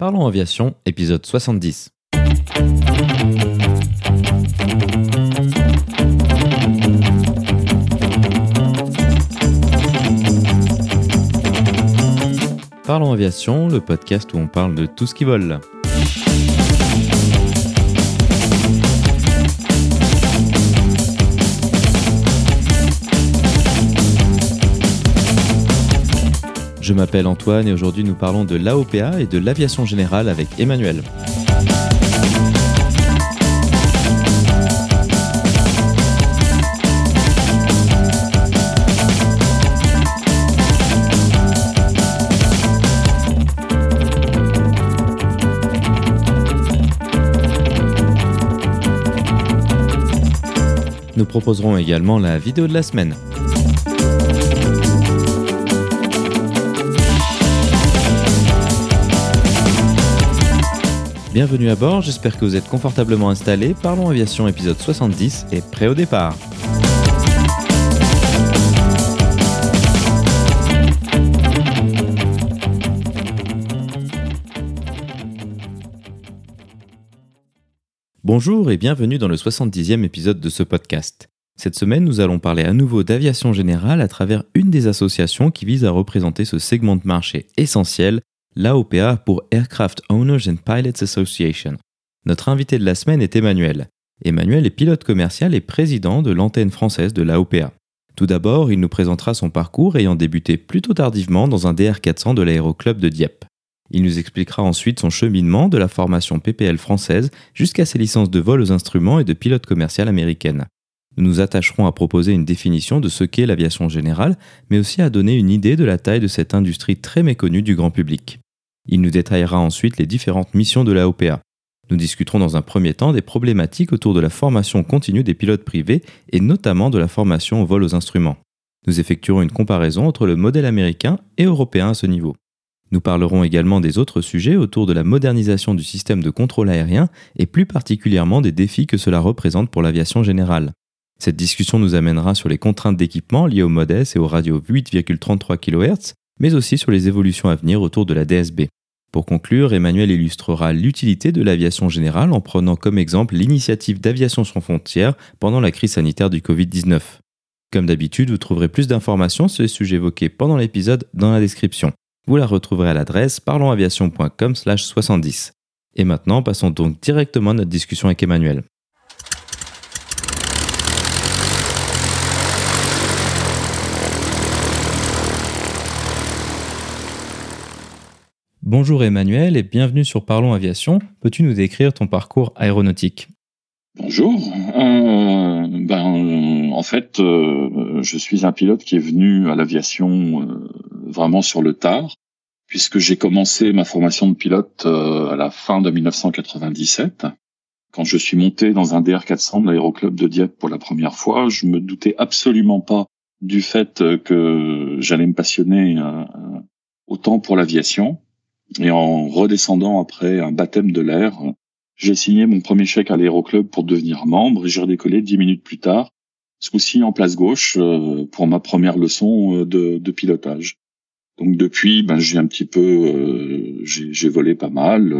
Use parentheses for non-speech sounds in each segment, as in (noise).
Parlons aviation, épisode 70. Parlons aviation, le podcast où on parle de tout ce qui vole. Je m'appelle Antoine et aujourd'hui nous parlons de l'AOPA et de l'aviation générale avec Emmanuel. Nous proposerons également la vidéo de la semaine. Bienvenue à bord, j'espère que vous êtes confortablement installés. Parlons Aviation épisode 70 et prêt au départ. Bonjour et bienvenue dans le 70e épisode de ce podcast. Cette semaine, nous allons parler à nouveau d'aviation générale à travers une des associations qui vise à représenter ce segment de marché essentiel l'AOPA pour Aircraft Owners and Pilots Association. Notre invité de la semaine est Emmanuel. Emmanuel est pilote commercial et président de l'antenne française de l'AOPA. Tout d'abord, il nous présentera son parcours ayant débuté plutôt tardivement dans un DR400 de l'aéroclub de Dieppe. Il nous expliquera ensuite son cheminement de la formation PPL française jusqu'à ses licences de vol aux instruments et de pilote commercial américaine. Nous nous attacherons à proposer une définition de ce qu'est l'aviation générale, mais aussi à donner une idée de la taille de cette industrie très méconnue du grand public. Il nous détaillera ensuite les différentes missions de la OPA. Nous discuterons dans un premier temps des problématiques autour de la formation continue des pilotes privés et notamment de la formation au vol aux instruments. Nous effectuerons une comparaison entre le modèle américain et européen à ce niveau. Nous parlerons également des autres sujets autour de la modernisation du système de contrôle aérien et plus particulièrement des défis que cela représente pour l'aviation générale. Cette discussion nous amènera sur les contraintes d'équipement liées au MODES et aux radios 8,33 kHz, mais aussi sur les évolutions à venir autour de la DSB. Pour conclure, Emmanuel illustrera l'utilité de l'aviation générale en prenant comme exemple l'initiative d'aviation sans frontières pendant la crise sanitaire du Covid-19. Comme d'habitude, vous trouverez plus d'informations sur les sujets évoqués pendant l'épisode dans la description. Vous la retrouverez à l'adresse parlonsaviation.com/70. Et maintenant, passons donc directement à notre discussion avec Emmanuel. Bonjour Emmanuel et bienvenue sur Parlons Aviation. Peux-tu nous décrire ton parcours aéronautique? Bonjour. Euh, ben, en fait, euh, je suis un pilote qui est venu à l'aviation euh, vraiment sur le tard, puisque j'ai commencé ma formation de pilote à la fin de 1997. Quand je suis monté dans un DR400 de l'aéroclub de Dieppe pour la première fois, je me doutais absolument pas du fait que j'allais me passionner autant pour l'aviation. Et en redescendant après un baptême de l'air, j'ai signé mon premier chèque à l'aéroclub pour devenir membre et j'ai redécollé dix minutes plus tard, ce coup-ci en place gauche, euh, pour ma première leçon euh, de, de pilotage. Donc depuis, ben, j'ai un petit peu, euh, j'ai volé pas mal.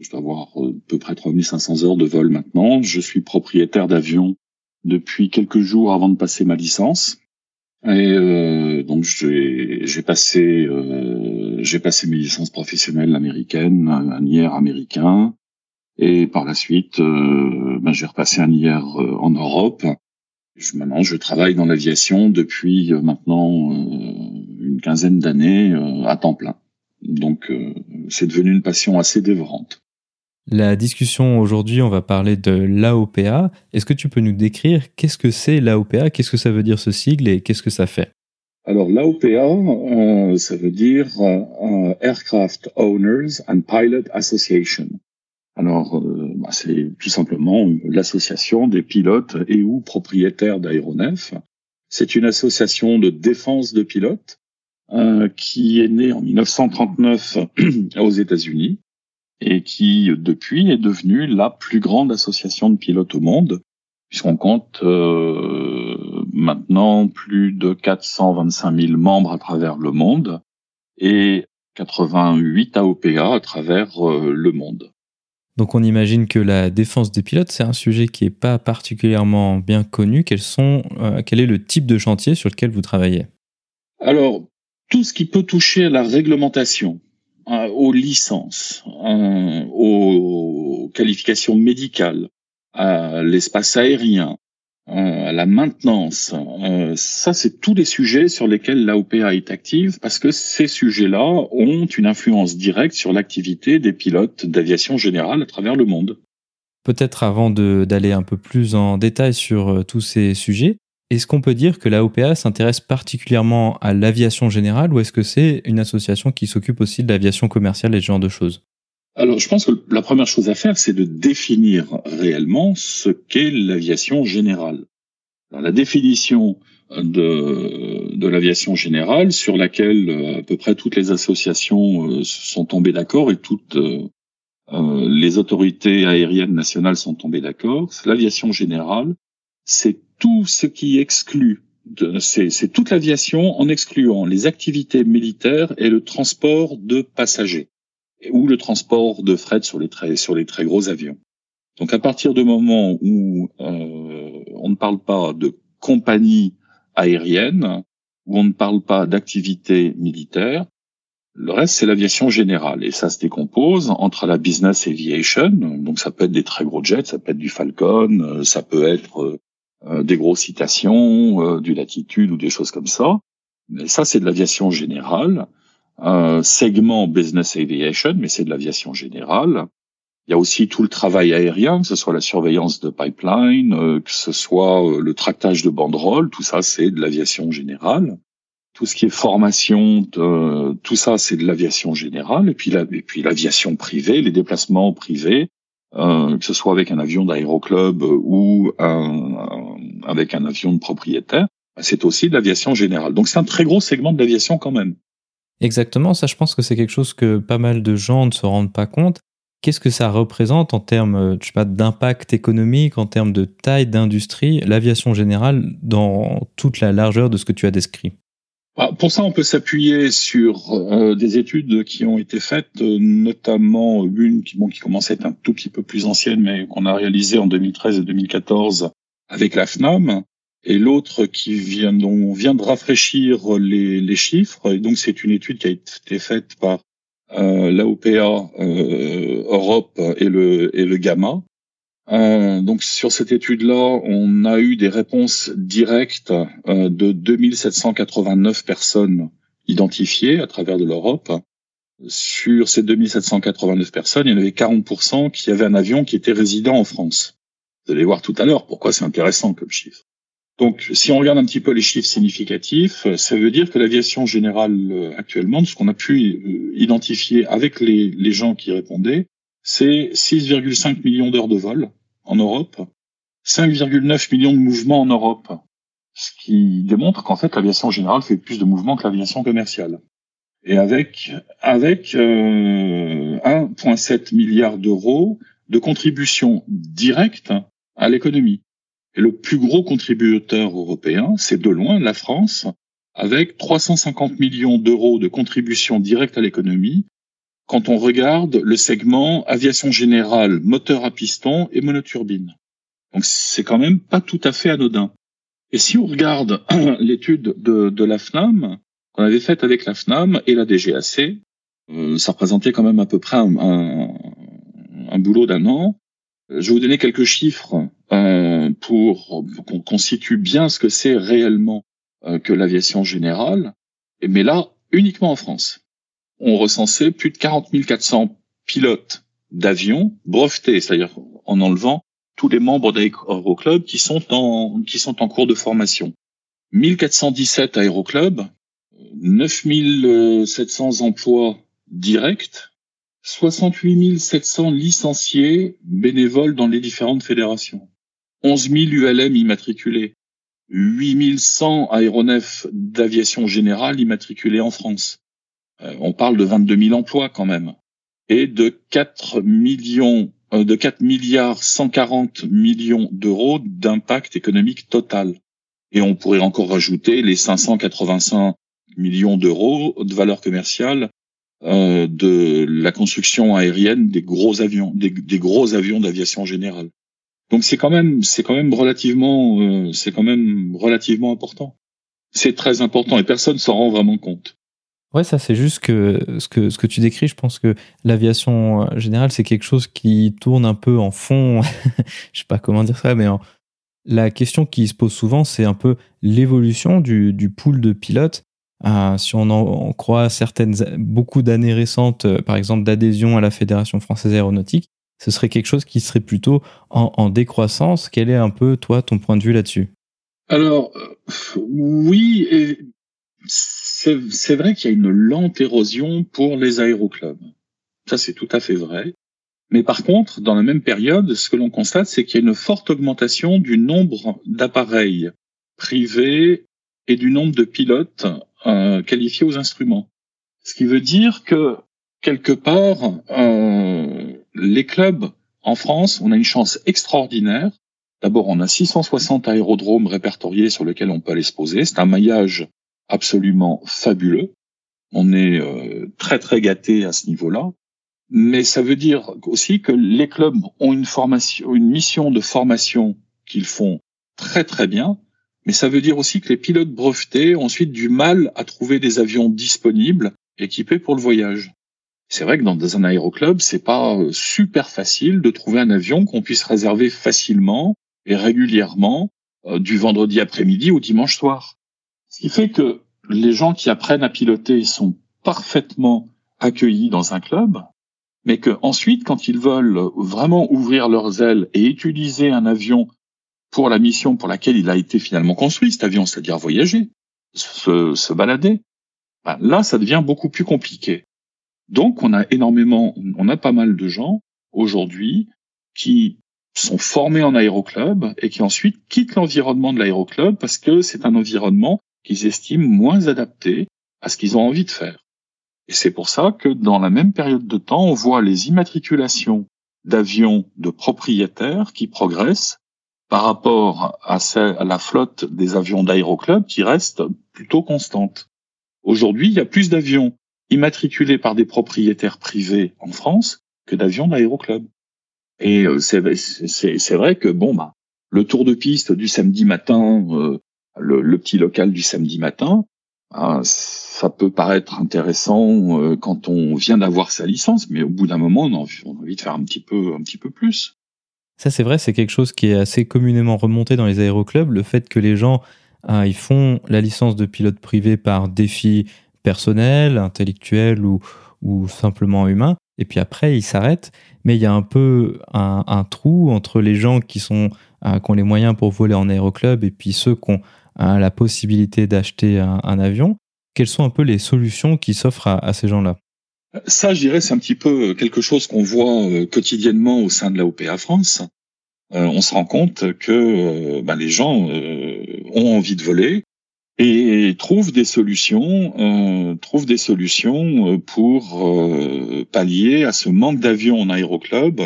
je dois avoir à peu près 3500 heures de vol maintenant. Je suis propriétaire d'avion depuis quelques jours avant de passer ma licence. Et euh, donc j'ai passé euh, j'ai passé mes licences professionnelles américaines, un IR américain, et par la suite euh, ben, j'ai repassé un IR euh, en Europe. Je, maintenant je travaille dans l'aviation depuis euh, maintenant une quinzaine d'années à temps plein. Donc c'est devenu une passion assez dévorante. La discussion aujourd'hui, on va parler de l'AOPA. Est-ce que tu peux nous décrire qu'est-ce que c'est l'AOPA, qu'est-ce que ça veut dire ce sigle et qu'est-ce que ça fait? Alors l'AOPA, euh, ça veut dire euh, Aircraft Owners and Pilot Association. Alors euh, bah, c'est tout simplement l'association des pilotes et ou propriétaires d'aéronefs. C'est une association de défense de pilotes qui est née en 1939 (clears throat) aux États-Unis et qui depuis est devenue la plus grande association de pilotes au monde, puisqu'on compte euh, maintenant plus de 425 000 membres à travers le monde. Et 88 AOPA à travers le monde. Donc on imagine que la défense des pilotes, c'est un sujet qui n'est pas particulièrement bien connu. Quels sont, euh, quel est le type de chantier sur lequel vous travaillez? Alors, tout ce qui peut toucher à la réglementation, aux licences, hein, aux qualifications médicales, à l'espace aérien, euh, la maintenance. Euh, ça, c'est tous les sujets sur lesquels l'AOPA est active parce que ces sujets-là ont une influence directe sur l'activité des pilotes d'aviation générale à travers le monde. Peut-être avant d'aller un peu plus en détail sur euh, tous ces sujets, est-ce qu'on peut dire que l'AOPA s'intéresse particulièrement à l'aviation générale ou est-ce que c'est une association qui s'occupe aussi de l'aviation commerciale et ce genre de choses? Alors, je pense que la première chose à faire, c'est de définir réellement ce qu'est l'aviation générale. la définition de, l'aviation générale, sur laquelle euh, à peu près toutes les associations euh, sont tombées d'accord et toutes euh, les autorités aériennes nationales sont tombées d'accord, l'aviation générale, c'est tout ce qui exclut, c'est toute l'aviation en excluant les activités militaires et le transport de passagers ou le transport de fret sur les très sur les très gros avions. Donc à partir du moment où euh, on ne parle pas de compagnie aérienne, où on ne parle pas d'activité militaire, le reste c'est l'aviation générale et ça se décompose entre la business aviation, donc ça peut être des très gros jets, ça peut être du Falcon, euh, ça peut être euh, des grosses citations, du Latitude ou des choses comme ça. Mais ça c'est de l'aviation générale un segment business aviation, mais c'est de l'aviation générale. Il y a aussi tout le travail aérien, que ce soit la surveillance de pipeline, euh, que ce soit euh, le tractage de banderoles, tout ça c'est de l'aviation générale. Tout ce qui est formation, tout ça c'est de l'aviation générale. Et puis et puis l'aviation privée, les déplacements privés, euh, que ce soit avec un avion d'aéroclub ou avec un avion de propriétaire, c'est aussi de l'aviation générale. Donc c'est un très gros segment de l'aviation quand même. Exactement, ça je pense que c'est quelque chose que pas mal de gens ne se rendent pas compte. Qu'est-ce que ça représente en termes euh, d'impact économique, en termes de taille d'industrie, l'aviation générale dans toute la largeur de ce que tu as décrit pour ça, on peut s'appuyer sur euh, des études qui ont été faites, euh, notamment une qui, bon, qui commence à être un tout petit peu plus ancienne, mais qu'on a réalisée en 2013 et 2014 avec la FNAM, et l'autre qui vient, dont vient de rafraîchir les, les chiffres. Et donc c'est une étude qui a été faite par euh, l'AOPA euh, Europe et le, et le Gamma. Euh, donc sur cette étude-là, on a eu des réponses directes euh, de 2789 personnes identifiées à travers de l'Europe. Sur ces 2789 personnes, il y en avait 40% qui avaient un avion qui était résident en France. Vous allez voir tout à l'heure pourquoi c'est intéressant comme chiffre. Donc, si on regarde un petit peu les chiffres significatifs, ça veut dire que l'aviation générale euh, actuellement, de ce qu'on a pu euh, identifier avec les gens qui répondaient, c'est 6,5 millions d'heures de vol en Europe, 5,9 millions de mouvements en Europe, ce qui démontre qu'en fait l'aviation générale fait plus de mouvements que l'aviation commerciale. Et avec avec euh, 1,7 milliard d'euros de contribution directe à l'économie. Et le plus gros contributeur européen, c'est de loin la France, avec 350 millions d'euros de contribution directe à l'économie, quand on regarde le segment aviation générale, moteur à piston et monoturbine. Donc c'est quand même pas tout à fait anodin. Et si on regarde (clears throat) l'étude de, de la FNAM, qu'on avait faite avec la FNAM et la DGAC, euh, ça représentait quand même à peu près un, un, un boulot d'un an. Je vais vous donner quelques chiffres euh, pour, qu'on constitue bien ce que c'est réellement euh, que l'aviation générale. Mais là, uniquement en France. On recensait plus de 40 400 pilotes d'avions brevetés, c'est-à-dire en enlevant tous les membres d'aéroclubs qui sont en qui sont en cours de formation. 1417 aéroclubs, 9700 emplois directs 68 700 licenciés bénévoles dans les différentes fédérations, 11 000 ULM immatriculés, 8 100 aéronefs d'aviation générale immatriculés en France. Euh, on parle de 22 000 emplois quand même, et de 4 millions, euh, de 4 milliards 140 millions d'euros d'impact économique total. Et on pourrait encore rajouter les 585 millions d'euros de valeur commerciale euh, de la construction aérienne des gros avions, des, gros avions d'aviation générale. Donc c'est quand même, c'est quand même relativement, c'est quand même relativement important. C'est très important et personne s'en rend vraiment compte. Ouais, ça c'est juste que ce que ce que tu décris, je pense que l'aviation générale c'est quelque chose qui tourne un peu en fond. (laughs) je sais pas comment dire ça, mais la question qui se pose souvent, c'est un peu l'évolution du, du pool de pilotes. Euh, si on en croit certaines beaucoup d'années récentes, euh, par exemple d'adhésion à la Fédération française aéronautique, ce serait quelque chose qui serait plutôt en, en décroissance. Quel est un peu toi ton point de vue là-dessus? Alors euh, oui, et c'est vrai qu'il y a une lente érosion pour les aéroclubs. Ça, c'est tout à fait vrai. Mais par contre, dans la même période, ce que l'on constate, c'est qu'il y a une forte augmentation du nombre d'appareils privés et du nombre de pilotes euh, qualifiés aux instruments. Ce qui veut dire que, quelque part, euh, les clubs en France, on a une chance extraordinaire. D'abord, on a 660 aérodromes répertoriés sur lesquels on peut aller se poser. C'est un maillage absolument fabuleux. On est euh, très très gâté à ce niveau-là. Mais ça veut dire aussi que les clubs ont une formation, une mission de formation qu'ils font très très bien. Mais ça veut dire aussi que les pilotes brevetés ont ensuite du mal à trouver des avions disponibles équipés pour le voyage. C'est vrai que dans un aéroclub, c'est pas euh, super facile de trouver un avion qu'on puisse réserver facilement et régulièrement euh, du vendredi après-midi au dimanche soir. Ce qui fait que les gens qui apprennent à piloter sont parfaitement accueillis dans un club, mais que ensuite, quand ils veulent vraiment ouvrir leurs ailes et utiliser un avion pour la mission pour laquelle il a été finalement construit, cet avion, c'est-à-dire voyager, se, se balader, ben là, ça devient beaucoup plus compliqué. Donc, on a énormément, on a pas mal de gens aujourd'hui qui sont formés en aéroclub et qui ensuite quittent l'environnement de l'aéroclub parce que c'est un environnement qu'ils estiment moins adaptés à ce qu'ils ont envie de faire. Et c'est pour ça que dans la même période de temps, on voit les immatriculations d'avions de propriétaires qui progressent par rapport à, la flotte des avions d'aéroclub qui reste plutôt constante. Aujourd'hui, il y a plus d'avions immatriculés par des propriétaires privés en France que d'avions d'aéroclub. Et euh, c'est vrai que bon bah le tour de piste du samedi matin euh, le, petit local du samedi matin, hein, ça peut paraître intéressant euh, quand on vient d'avoir sa licence, mais au bout d'un moment, on a, envie, de faire un petit peu, un petit peu plus. Ça, c'est vrai, c'est quelque chose qui est assez communément remonté dans les aéroclubs, le fait que les gens, hein, ils font la licence de pilote privé par défi personnel, intellectuel ou, simplement humain, et puis après, ils s'arrêtent. Mais il y a un peu un, un, trou entre les gens qui, sont, euh, qui ont les moyens pour voler en aéroclub et puis ceux qui ont la possibilité d'acheter un, avion. Quelles sont un peu les solutions qui s'offrent à, ces gens-là? Ça, je dirais, c'est un petit peu quelque chose qu'on voit euh, quotidiennement au sein de la OPA France. Euh, on se rend compte que euh, ben, les gens ont envie de voler et trouvent des solutions, trouvent des solutions pour pallier à ce manque d'avions en aéroclub,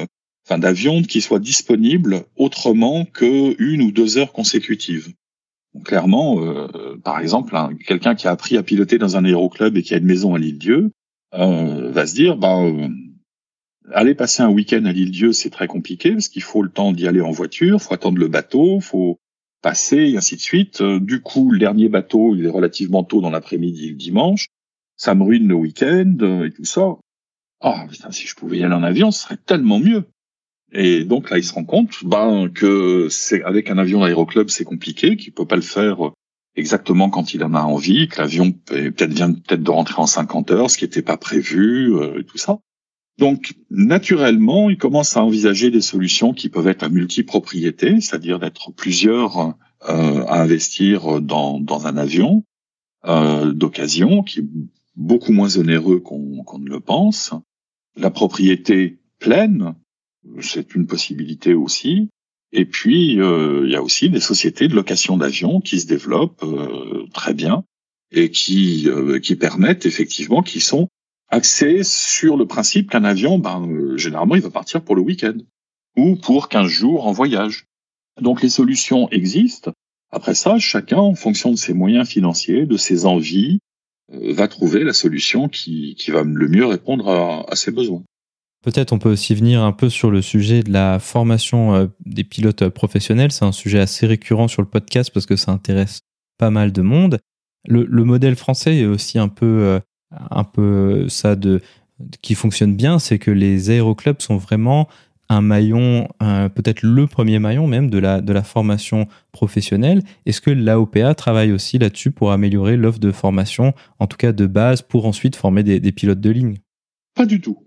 enfin d'avions qui soient disponibles autrement que une ou deux heures consécutives clairement, euh, par exemple, quelqu'un qui a appris à piloter dans un aéroclub et qui a une maison à l'île Dieu euh, va se dire, bah, euh, aller passer un week-end à l'île Dieu, c'est très compliqué parce qu'il faut le temps d'y aller en voiture, faut attendre le bateau, faut passer et ainsi de suite. Du coup, le dernier bateau, il est relativement tôt dans l'après-midi le dimanche. Ça me ruine le week-end et tout ça. Ah, si je pouvais y aller en avion, ce serait tellement mieux. Et donc là, il se rend compte ben, que c'est avec un avion d'aéroclub, c'est compliqué, qu'il peut pas le faire exactement quand il en a envie, que l'avion peut-être vient peut-être de rentrer en 50 heures, ce qui n'était pas prévu, euh, et tout ça. Donc, naturellement, il commence à envisager des solutions qui peuvent être à multipropriété, c'est-à-dire d'être plusieurs euh, à investir dans, dans un avion euh, d'occasion, qui est beaucoup moins onéreux qu'on qu'on ne le pense. La propriété pleine, c'est une possibilité aussi. Et puis, euh, il y a aussi des sociétés de location d'avions qui se développent euh, très bien et qui, euh, qui permettent effectivement, qui sont axées sur le principe qu'un avion, ben, généralement, il va partir pour le week-end ou pour 15 jours en voyage. Donc les solutions existent. Après ça, chacun, en fonction de ses moyens financiers, de ses envies, va trouver la solution qui, qui va le mieux répondre à, à ses besoins. Peut-être on peut aussi venir un peu sur le sujet de la formation des pilotes professionnels. C'est un sujet assez récurrent sur le podcast parce que ça intéresse pas mal de monde. Le, le modèle français est aussi un peu, un peu ça de, qui fonctionne bien, c'est que les aéroclubs sont vraiment un maillon, peut-être le premier maillon même de la, formation professionnelle. Est-ce que l'AOPA travaille aussi là-dessus pour améliorer l'offre de formation, en tout cas de base, pour ensuite former des pilotes de ligne? Pas du tout.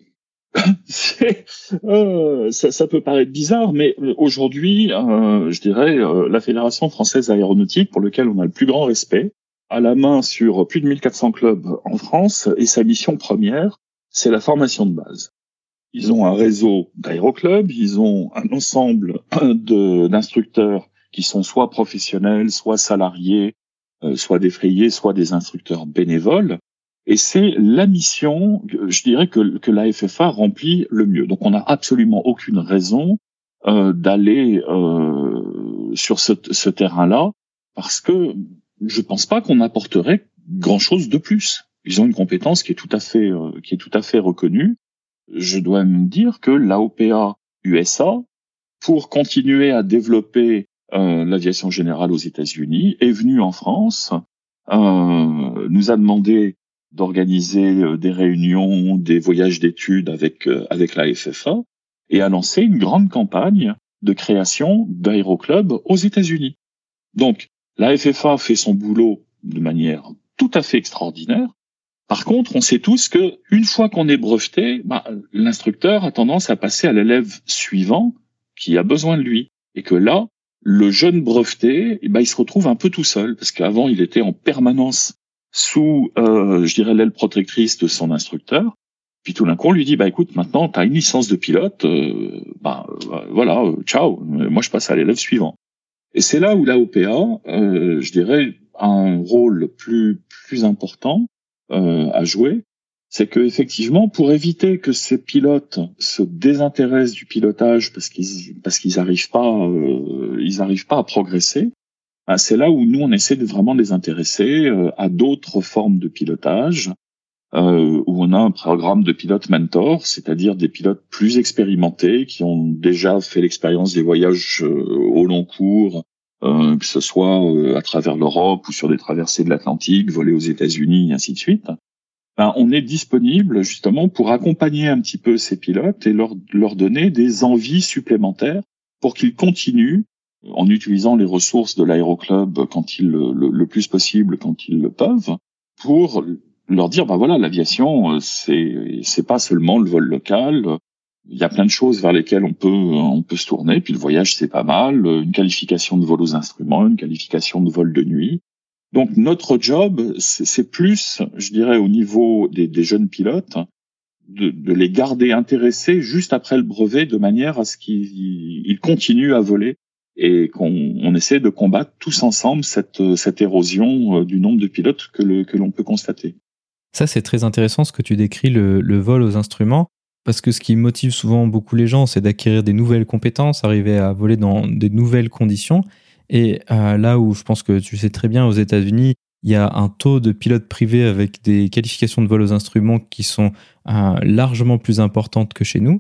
(laughs) euh, ça, ça, peut paraître bizarre, mais aujourd'hui, euh, je dirais, euh, la Fédération française aéronautique, pour lequel on a le plus grand respect, a la main sur plus de 1400 clubs en France, et sa mission première, c'est la formation de base. Ils ont un réseau d'aéroclubs, ils ont un ensemble d'instructeurs qui sont soit professionnels, soit salariés, euh, soit défrayés, soit des instructeurs bénévoles. Et c'est la mission, je dirais, que, que la FFA remplit le mieux. Donc on n'a absolument aucune raison euh, d'aller euh, sur ce, ce terrain-là, parce que je pense pas qu'on apporterait grand-chose de plus. Ils ont une compétence qui est tout à fait, euh, qui est tout à fait reconnue je dois me dire que l'AOPA USA, pour continuer à développer euh, l'aviation générale aux États-Unis, est venue en France, euh, nous a demandé d'organiser euh, des réunions, des voyages d'études avec avec la FFA et a lancé une grande campagne de création d'aéroclubs aux États-Unis. Donc, la FFA fait son boulot de manière tout à fait extraordinaire. Par contre, on sait tous que une fois qu'on est breveté, bah, l'instructeur a tendance à passer à l'élève suivant qui a besoin de lui, et que là, le jeune breveté, eh ben, il se retrouve un peu tout seul parce qu'avant il était en permanence sous, euh, je dirais, l'aile protectrice de son instructeur. Puis tout d'un coup, on lui dit, bah écoute, maintenant tu as une licence de pilote, euh, bah euh, voilà, ciao, moi je passe à l'élève suivant. Et c'est là où la OPA, je dirais, a un rôle plus plus important euh, à jouer, c'est que effectivement, pour éviter que ces pilotes se désintéressent du pilotage parce qu'ils parce qu'ils n'arrivent pas euh, ils pas à progresser, c'est là où nous on essaie de vraiment les intéresser euh, à d'autres formes de pilotage. Euh, où on a un programme de pilotes mentor, c'est-à-dire des pilotes plus expérimentés qui ont déjà fait l'expérience des voyages au long cours, euh, que ce soit euh, à travers l'Europe ou sur des traversées de l'Atlantique, voler aux États-Unis, ainsi de suite, ben, on est disponible justement pour accompagner un petit peu ces pilotes et leur, leur donner des envies supplémentaires pour qu'ils continuent en utilisant les ressources de l'aéroclub quand ils le, le, plus possible, quand ils le peuvent, pour leur dire ben voilà l'aviation euh, c'est c'est pas seulement le vol local il y a plein de choses vers lesquelles on peut on peut se tourner. Puis le voyage c'est pas mal, une qualification de vol aux instruments, une qualification de vol de nuit. Donc notre job c'est plus, je dirais, au niveau des, des jeunes pilotes, de, de, les garder intéressés juste après le brevet, de manière à ce qu'ils continuent à voler et qu'on on essaie de combattre tous ensemble cette, cette érosion euh, du nombre de pilotes que l'on que peut constater. Ça, c'est très intéressant ce que tu décris, le, le vol aux instruments. Parce que ce qui motive souvent beaucoup les gens, c'est d'acquérir des nouvelles compétences, arriver à voler dans des nouvelles conditions. Et euh, là où je pense que tu sais très bien, aux États-Unis, il y a un taux de pilotes privés avec des qualifications de vol aux instruments qui sont euh, largement plus importantes que chez nous.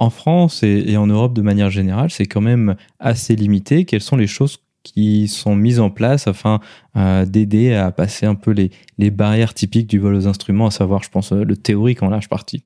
En France et, en Europe de manière générale, c'est quand même assez limité. Quelles sont les choses qui sont mises en place afin euh, d'aider à passer un peu les, barrières typiques du vol aux instruments, à savoir, je pense, le théorique en large partie?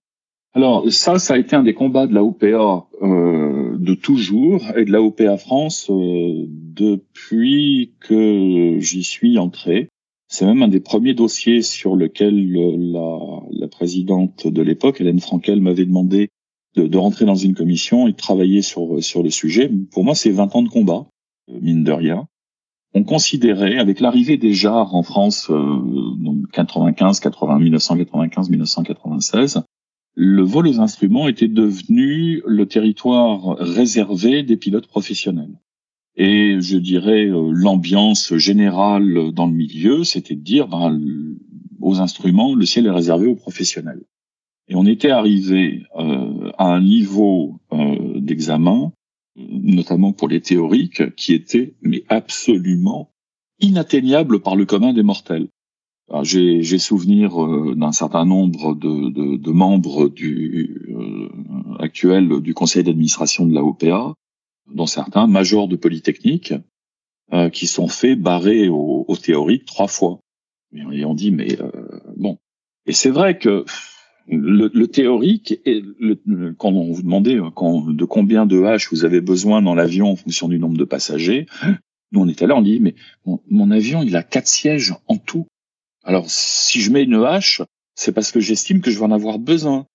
Alors ça, ça a été un des combats de la OPA euh, de toujours et de la OPA France euh, depuis que j'y suis entré. C'est même un des premiers dossiers sur lequel la, la présidente de l'époque, Hélène Frankel, m'avait demandé de, de, rentrer dans une commission et de travailler sur, sur le sujet. Pour moi, c'est 20 ans de combat, euh, mine de rien. On considérait, avec l'arrivée des JAR en France, euh, 95, 80, 1995, 1996, le vol aux instruments était devenu le territoire réservé des pilotes professionnels. Et je dirais euh, l'ambiance générale dans le milieu, c'était de dire ben, aux instruments, le ciel est réservé aux professionnels. Et on était arrivé euh, à un niveau euh, d'examen, notamment pour les théoriques, qui était mais absolument inatteignable par le commun des mortels. J'ai souvenir euh, d'un certain nombre de, de, de membres du euh, actuel du conseil d'administration de la OPA, dont certains majors de Polytechnique, euh, qui sont faits barrer au, au, théorique trois fois. Et on dit mais bon. Et c'est vrai que le, théorique, et le, quand on vous demandait quand, de combien de H vous avez besoin dans l'avion en fonction du nombre de passagers, nous on était là, on dit mais mon, mon avion il a quatre sièges en tout. Alors, si je mets une hache, c'est parce que j'estime que je vais en avoir besoin.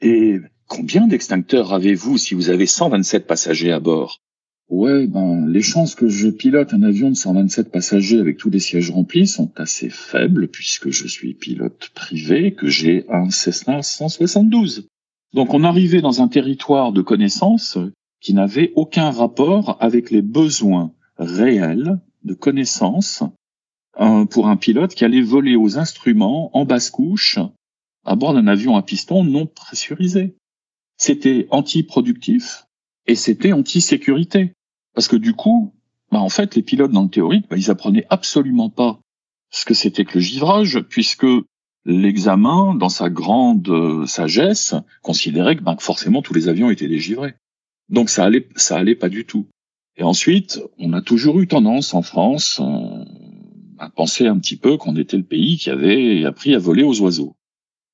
Et combien d'extincteurs avez-vous si vous avez 127 passagers à bord? Ouais, ben les chances que je pilote un avion de 127 passagers avec tous les sièges remplis sont assez faibles puisque je suis pilote privé, que j'ai un Cessna 172. Donc on arrivait dans un territoire de connaissances qui n'avait aucun rapport avec les besoins réels de connaissances pour un pilote qui allait voler aux instruments en basse couche à bord d'un avion à piston non pressurisé. C'était anti-productif et c'était anti-sécurité. Parce que du coup, bah en fait, les pilotes dans le théorique, bah, ils apprenaient absolument pas ce que c'était que le givrage, puisque l'examen, dans sa grande euh, sagesse, considérait que, bah, forcément tous les avions étaient dégivrés. Donc ça allait, ça allait pas du tout. Et ensuite, on a toujours eu tendance en France, euh, à penser un petit peu qu'on était le pays qui avait appris à voler aux oiseaux.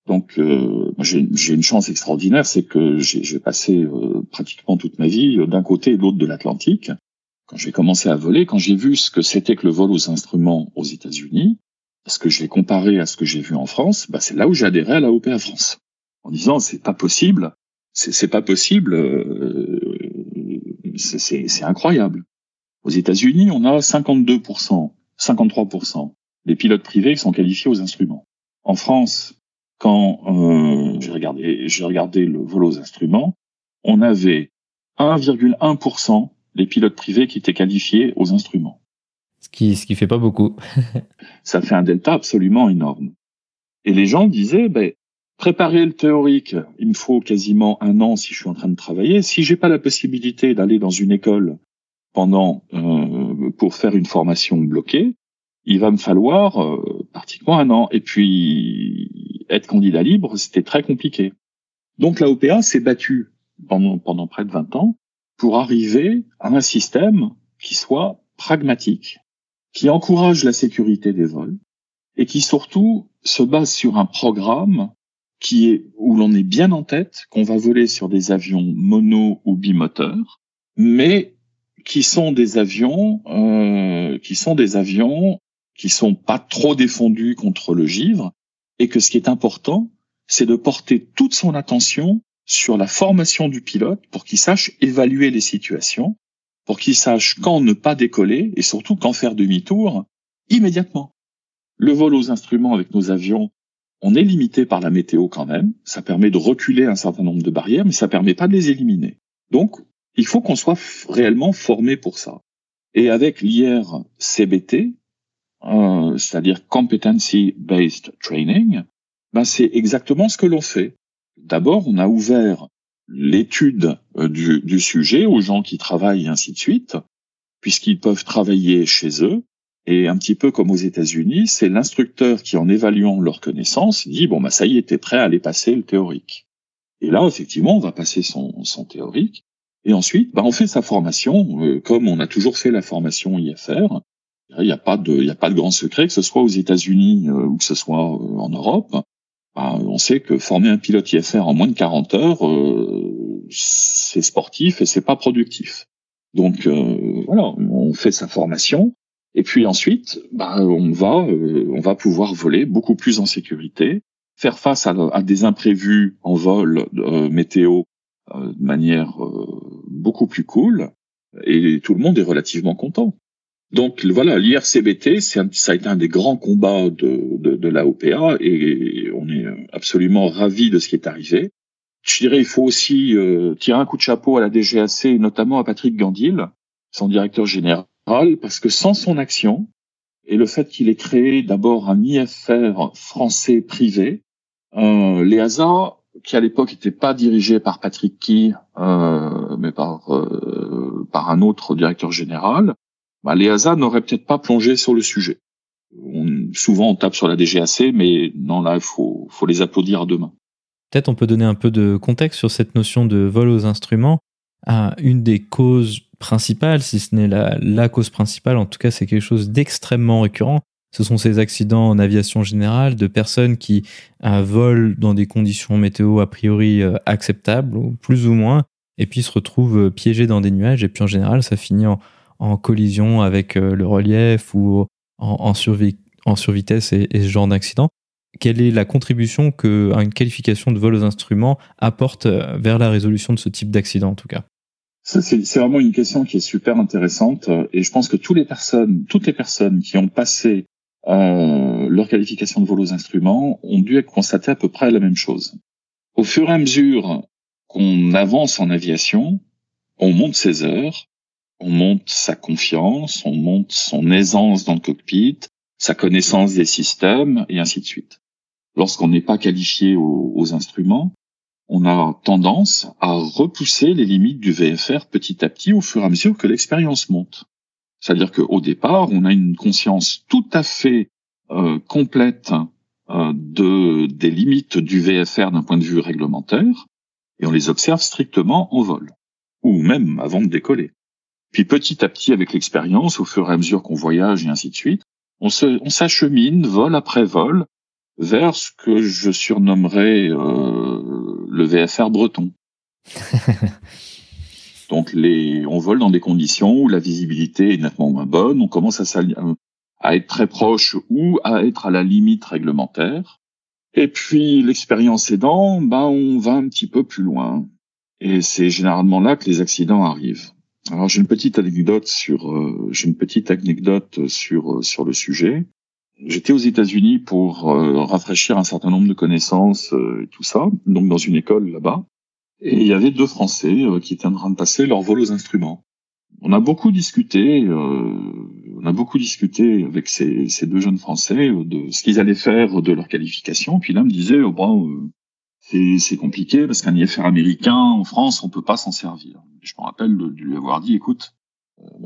Donc euh, j'ai une chance extraordinaire, c'est que j'ai passé euh, pratiquement toute ma vie euh, d'un côté et de l'autre de l'Atlantique. Quand j'ai commencé à voler, quand j'ai vu ce que c'était que le vol aux instruments aux États-Unis, parce que je l'ai comparé à ce que j'ai vu en France, bah c'est là où j'ai adhéré à la OPA France, en disant c'est pas possible, c'est pas possible, c'est incroyable. Aux États-Unis, on a 52% 53% des pilotes privés sont qualifiés aux instruments. En France, quand euh, j'ai regardé, j'ai regardé le vol aux instruments, on avait 1,1% des pilotes privés qui étaient qualifiés aux instruments. Ce qui, ce qui fait pas beaucoup. (laughs) Ça fait un delta absolument énorme. Et les gens disaient, ben, préparer le théorique, il me faut quasiment un an si je suis en train de travailler. Si j'ai pas la possibilité d'aller dans une école pendant euh, pour faire une formation bloquée, il va me falloir euh, pratiquement un an. Et puis être candidat libre, c'était très compliqué. Donc la OPA s'est battue pendant, pendant près de 20 ans pour arriver à un système qui soit pragmatique, qui encourage la sécurité des vols et qui surtout se base sur un programme qui est où l'on est bien en tête qu'on va voler sur des avions mono ou bimoteurs, mais qui sont des avions, euh, qui sont des avions qui sont pas trop défendus contre le givre, et que ce qui est important, c'est de porter toute son attention sur la formation du pilote pour qu'il sache évaluer les situations, pour qu'il sache quand ne pas décoller et surtout quand faire demi-tour immédiatement. Le vol aux instruments avec nos avions, on est limité par la météo quand même. Ça permet de reculer un certain nombre de barrières, mais ça permet pas de les éliminer. Donc, il faut qu'on soit réellement formé pour ça. Et avec l'IR-CBT, euh, c'est-à-dire Competency Based Training, ben c'est exactement ce que l'on fait. D'abord, on a ouvert l'étude euh, du, sujet aux gens qui travaillent et ainsi de suite, puisqu'ils peuvent travailler chez eux. Et un petit peu comme aux États-Unis, c'est l'instructeur qui, en évaluant leurs connaissances, dit bon bah ça y est, t'es prêt à aller passer le théorique. Et là, effectivement, on va passer son, son théorique. Et ensuite, bah, on fait sa formation euh, comme on a toujours fait la formation IFR. Il n'y a pas de, grand secret que ce soit aux États-Unis euh, ou que ce soit euh, en Europe. Bah, on sait que former un pilote IFR en moins de 40 heures, c'est sportif et c'est pas productif. Donc voilà, on fait sa formation et puis ensuite, bah, on va, pouvoir voler beaucoup plus en sécurité, faire face à des imprévus en vol météo de manière beaucoup plus cool et tout le monde est relativement content. Donc voilà, l'IRCBT, ça a été un des grands combats de, de, de la OPA et on est absolument ravis de ce qui est arrivé. Je dirais, il faut aussi euh, tirer un coup de chapeau à la DGAC, notamment à Patrick Gandil, son directeur général, parce que sans son action et le fait qu'il ait créé d'abord un IFR français privé, euh, l'EASA qui à l'époque n'était pas dirigé par Patrick Key, euh, mais par euh, par un autre directeur général, bah, l'EASA n'aurait peut-être pas plongé sur le sujet. souvent on tape sur la DGAC, mais non là, il faut, les applaudir mains. Peut-être on peut donner un peu de contexte sur cette notion de vol aux instruments. Une des causes principales, si ce n'est la, cause principale, en tout cas c'est quelque chose d'extrêmement récurrent, ce sont ces accidents en aviation générale de personnes qui euh, volent dans des conditions météo a priori euh, acceptables, plus ou moins, et puis se retrouvent euh, piégées dans des nuages. Et puis en général, ça finit en, collision avec le relief ou en, survitesse et, ce genre d'accident. Quelle est la contribution qu'une qualification de vol aux instruments apporte vers la résolution de ce type d'accident en tout cas? C'est vraiment une question qui est super intéressante et je pense que toutes les personnes, toutes les personnes qui ont passé euh, leur qualification de vol aux instruments ont dû constater à peu près la même chose. Au fur et à mesure qu'on avance en aviation, on monte ses heures, on monte sa confiance, on monte son aisance dans le cockpit, sa connaissance des systèmes, et ainsi de suite. Lorsqu'on n'est pas qualifié aux, instruments, on a tendance à repousser les limites du VFR petit à petit au fur et à mesure que l'expérience monte. C'est-à-dire qu'au départ, on a une conscience tout à fait euh, complète euh, de des limites du VFR d'un point de vue réglementaire, et on les observe strictement en vol, ou même avant de décoller. Puis petit à petit, avec l'expérience, au fur et à mesure qu'on voyage et ainsi de suite, on s'achemine vol après vol vers ce que je surnommerais euh, le VFR breton. (laughs) Donc les, on vole dans des conditions où la visibilité est nettement moins bonne, on commence à, à être très proche ou à être à la limite réglementaire. Et puis l'expérience aidant, ben on va un petit peu plus loin. Et c'est généralement là que les accidents arrivent. Alors j'ai une petite anecdote sur euh, j'ai une petite anecdote sur euh, sur le sujet. J'étais aux États-Unis pour euh, rafraîchir un certain nombre de connaissances et tout ça, donc dans une école là-bas. Et il y avait deux Français euh, qui étaient en train de passer leur vol aux instruments. On a beaucoup discuté, euh, on a beaucoup discuté avec ces, ces, deux jeunes Français euh, de ce qu'ils allaient faire de leur qualification. Puis l'un me disait, oh, bon, c'est compliqué parce qu'un IFR américain en France, on peut pas s'en servir. Je me rappelle de, lui avoir dit, écoute,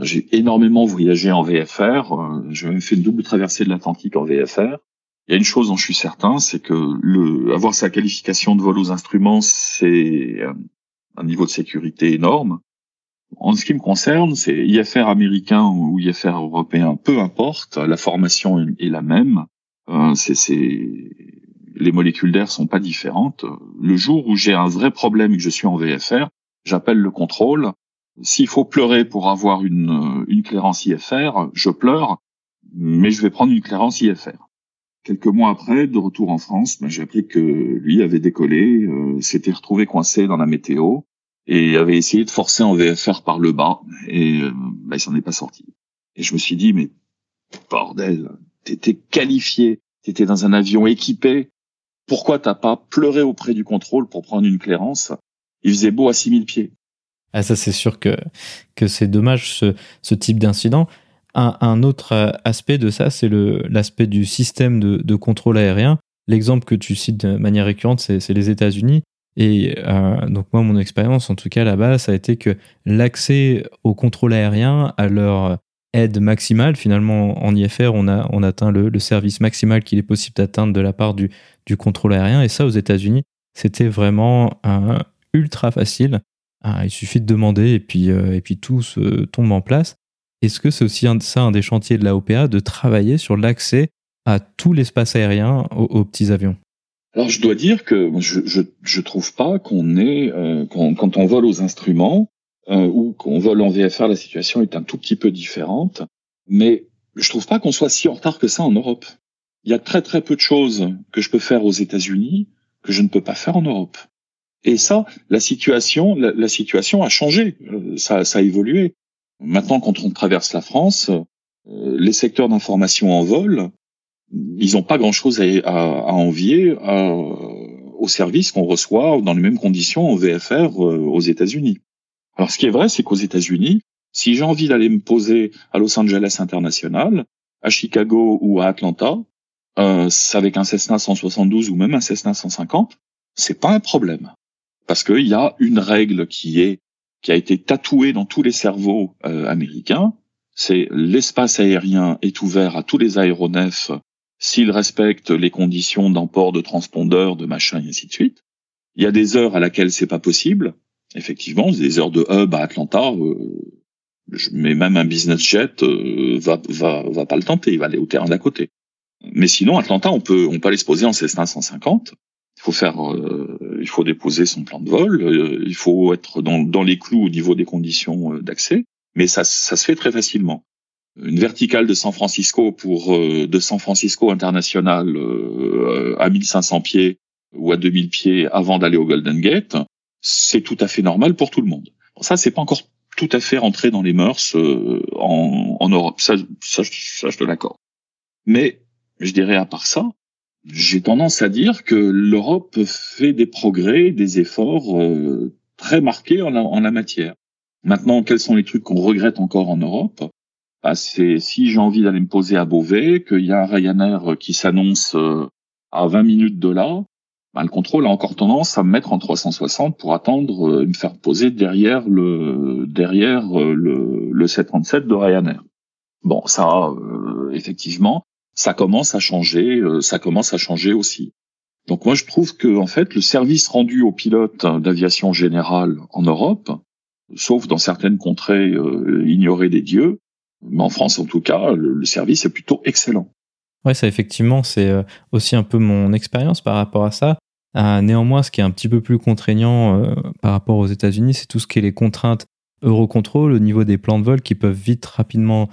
j'ai énormément voyagé en VFR, j'ai même fait une double traversée de l'Atlantique en VFR. Il y a une chose dont je suis certain, c'est que le, avoir sa qualification de vol aux instruments, c'est un niveau de sécurité énorme. En ce qui me concerne, c'est IFR américain ou IFR européen, peu importe, la formation est la même. Euh, c'est, les molécules d'air sont pas différentes. Le jour où j'ai un vrai problème et que je suis en VFR, j'appelle le contrôle. S'il faut pleurer pour avoir une, une clairance IFR, je pleure, mais je vais prendre une clairance IFR. Quelques mois après, de retour en France, ben, j'ai appris que lui avait décollé, euh, s'était retrouvé coincé dans la météo et avait essayé de forcer en VFR par le bas et euh, ben, il s'en est pas sorti. Et je me suis dit, mais bordel, t'étais qualifié, t'étais dans un avion équipé, pourquoi t'as pas pleuré auprès du contrôle pour prendre une clairance? Il faisait beau à 6000 pieds. Ah ça c'est sûr que, que c'est dommage ce, ce type d'incident. Un, autre euh, aspect de ça, c'est l'aspect du système de, contrôle aérien. L'exemple que tu cites de manière récurrente, c'est les États-Unis. Et euh, donc moi, mon expérience, en tout cas là-bas, ça a été que l'accès au contrôle aérien, à leur aide maximale, finalement en IFR, on a on atteint le, service maximal qu'il est possible d'atteindre de la part du, du contrôle aérien. Et ça, aux États-Unis, c'était vraiment ultra facile. Ah, il suffit de demander et puis, euh, et puis tout se tombe en place. Est-ce que c'est aussi un, ça un des chantiers de la OPA de travailler sur l'accès à tout l'espace aérien aux, petits avions? Alors je dois dire que je je, je trouve pas qu'on est euh, quand, on vole aux instruments euh, ou qu'on vole en VFR, la situation est un tout petit peu différente, mais je trouve pas qu'on soit si en retard que ça en Europe. Il y a très très peu de choses que je peux faire aux États-Unis que je ne peux pas faire en Europe. Et ça, la situation, la, situation a changé, euh, ça, ça a évolué. Maintenant, quand on traverse la France, euh, les secteurs d'information en vol, ils n'ont pas grand-chose à, envier euh, aux services qu'on reçoit dans les mêmes conditions en VFR aux États-Unis. Alors, ce qui est vrai, c'est qu'aux États-Unis, si j'ai envie d'aller me poser à Los Angeles International, à Chicago ou à Atlanta, euh, avec un Cessna 172 ou même un Cessna 150, c'est pas un problème. Parce qu'il y a une règle qui est qui a été tatoué dans tous les cerveaux euh, américains, c'est l'espace aérien est ouvert à tous les aéronefs s'il respecte les conditions d'emport de transpondeur, de machin, et ainsi de suite. Il y a des heures à laquelle c'est pas possible. Effectivement, des heures de hub à Atlanta, euh, mais même un business jet euh, va, va, va pas le tenter, il va aller au terrain d'à côté. Mais sinon, Atlanta, on peut, on peut aller se poser en Cessna 150. Il faut faire, euh, il faut déposer son plan de vol. Euh, il faut être dans, dans les clous au niveau des conditions euh, d'accès. Mais ça, ça se fait très facilement. Une verticale de San Francisco pour de San Francisco international à 1500 pieds ou à 2000 pieds avant d'aller au Golden Gate, c'est tout à fait normal pour tout le monde. Ça, c'est pas encore tout à fait rentré dans les mœurs en, en Europe. Ça, ça, ça je te l'accorde. Mais je dirais à part ça, j'ai tendance à dire que l'Europe fait des progrès, des efforts euh, très marqués en la, matière. Maintenant, quels sont les trucs qu'on regrette encore en Europe? Bah, C'est si j'ai envie d'aller me poser à Beauvais, qu'il y a un Ryanair qui s'annonce euh, à 20 minutes de là, bah, le contrôle a encore tendance à me mettre en 360 pour attendre euh, et me faire poser derrière le derrière le, le 737 de Ryanair. Bon, ça, effectivement, ça commence à changer, euh, ça commence à changer aussi. Donc moi je trouve que en fait le service rendu aux pilotes d'aviation générale en Europe, sauf dans certaines contrées euh, ignorées des dieux, mais en France en tout cas, le, service est plutôt excellent. Ouais, ça effectivement, c'est euh, aussi un peu mon expérience par rapport à ça. néanmoins, ce qui est un petit peu plus contraignant par rapport aux États-Unis, c'est tout ce qui est les contraintes Eurocontrol au niveau des plans de vol qui peuvent vite rapidement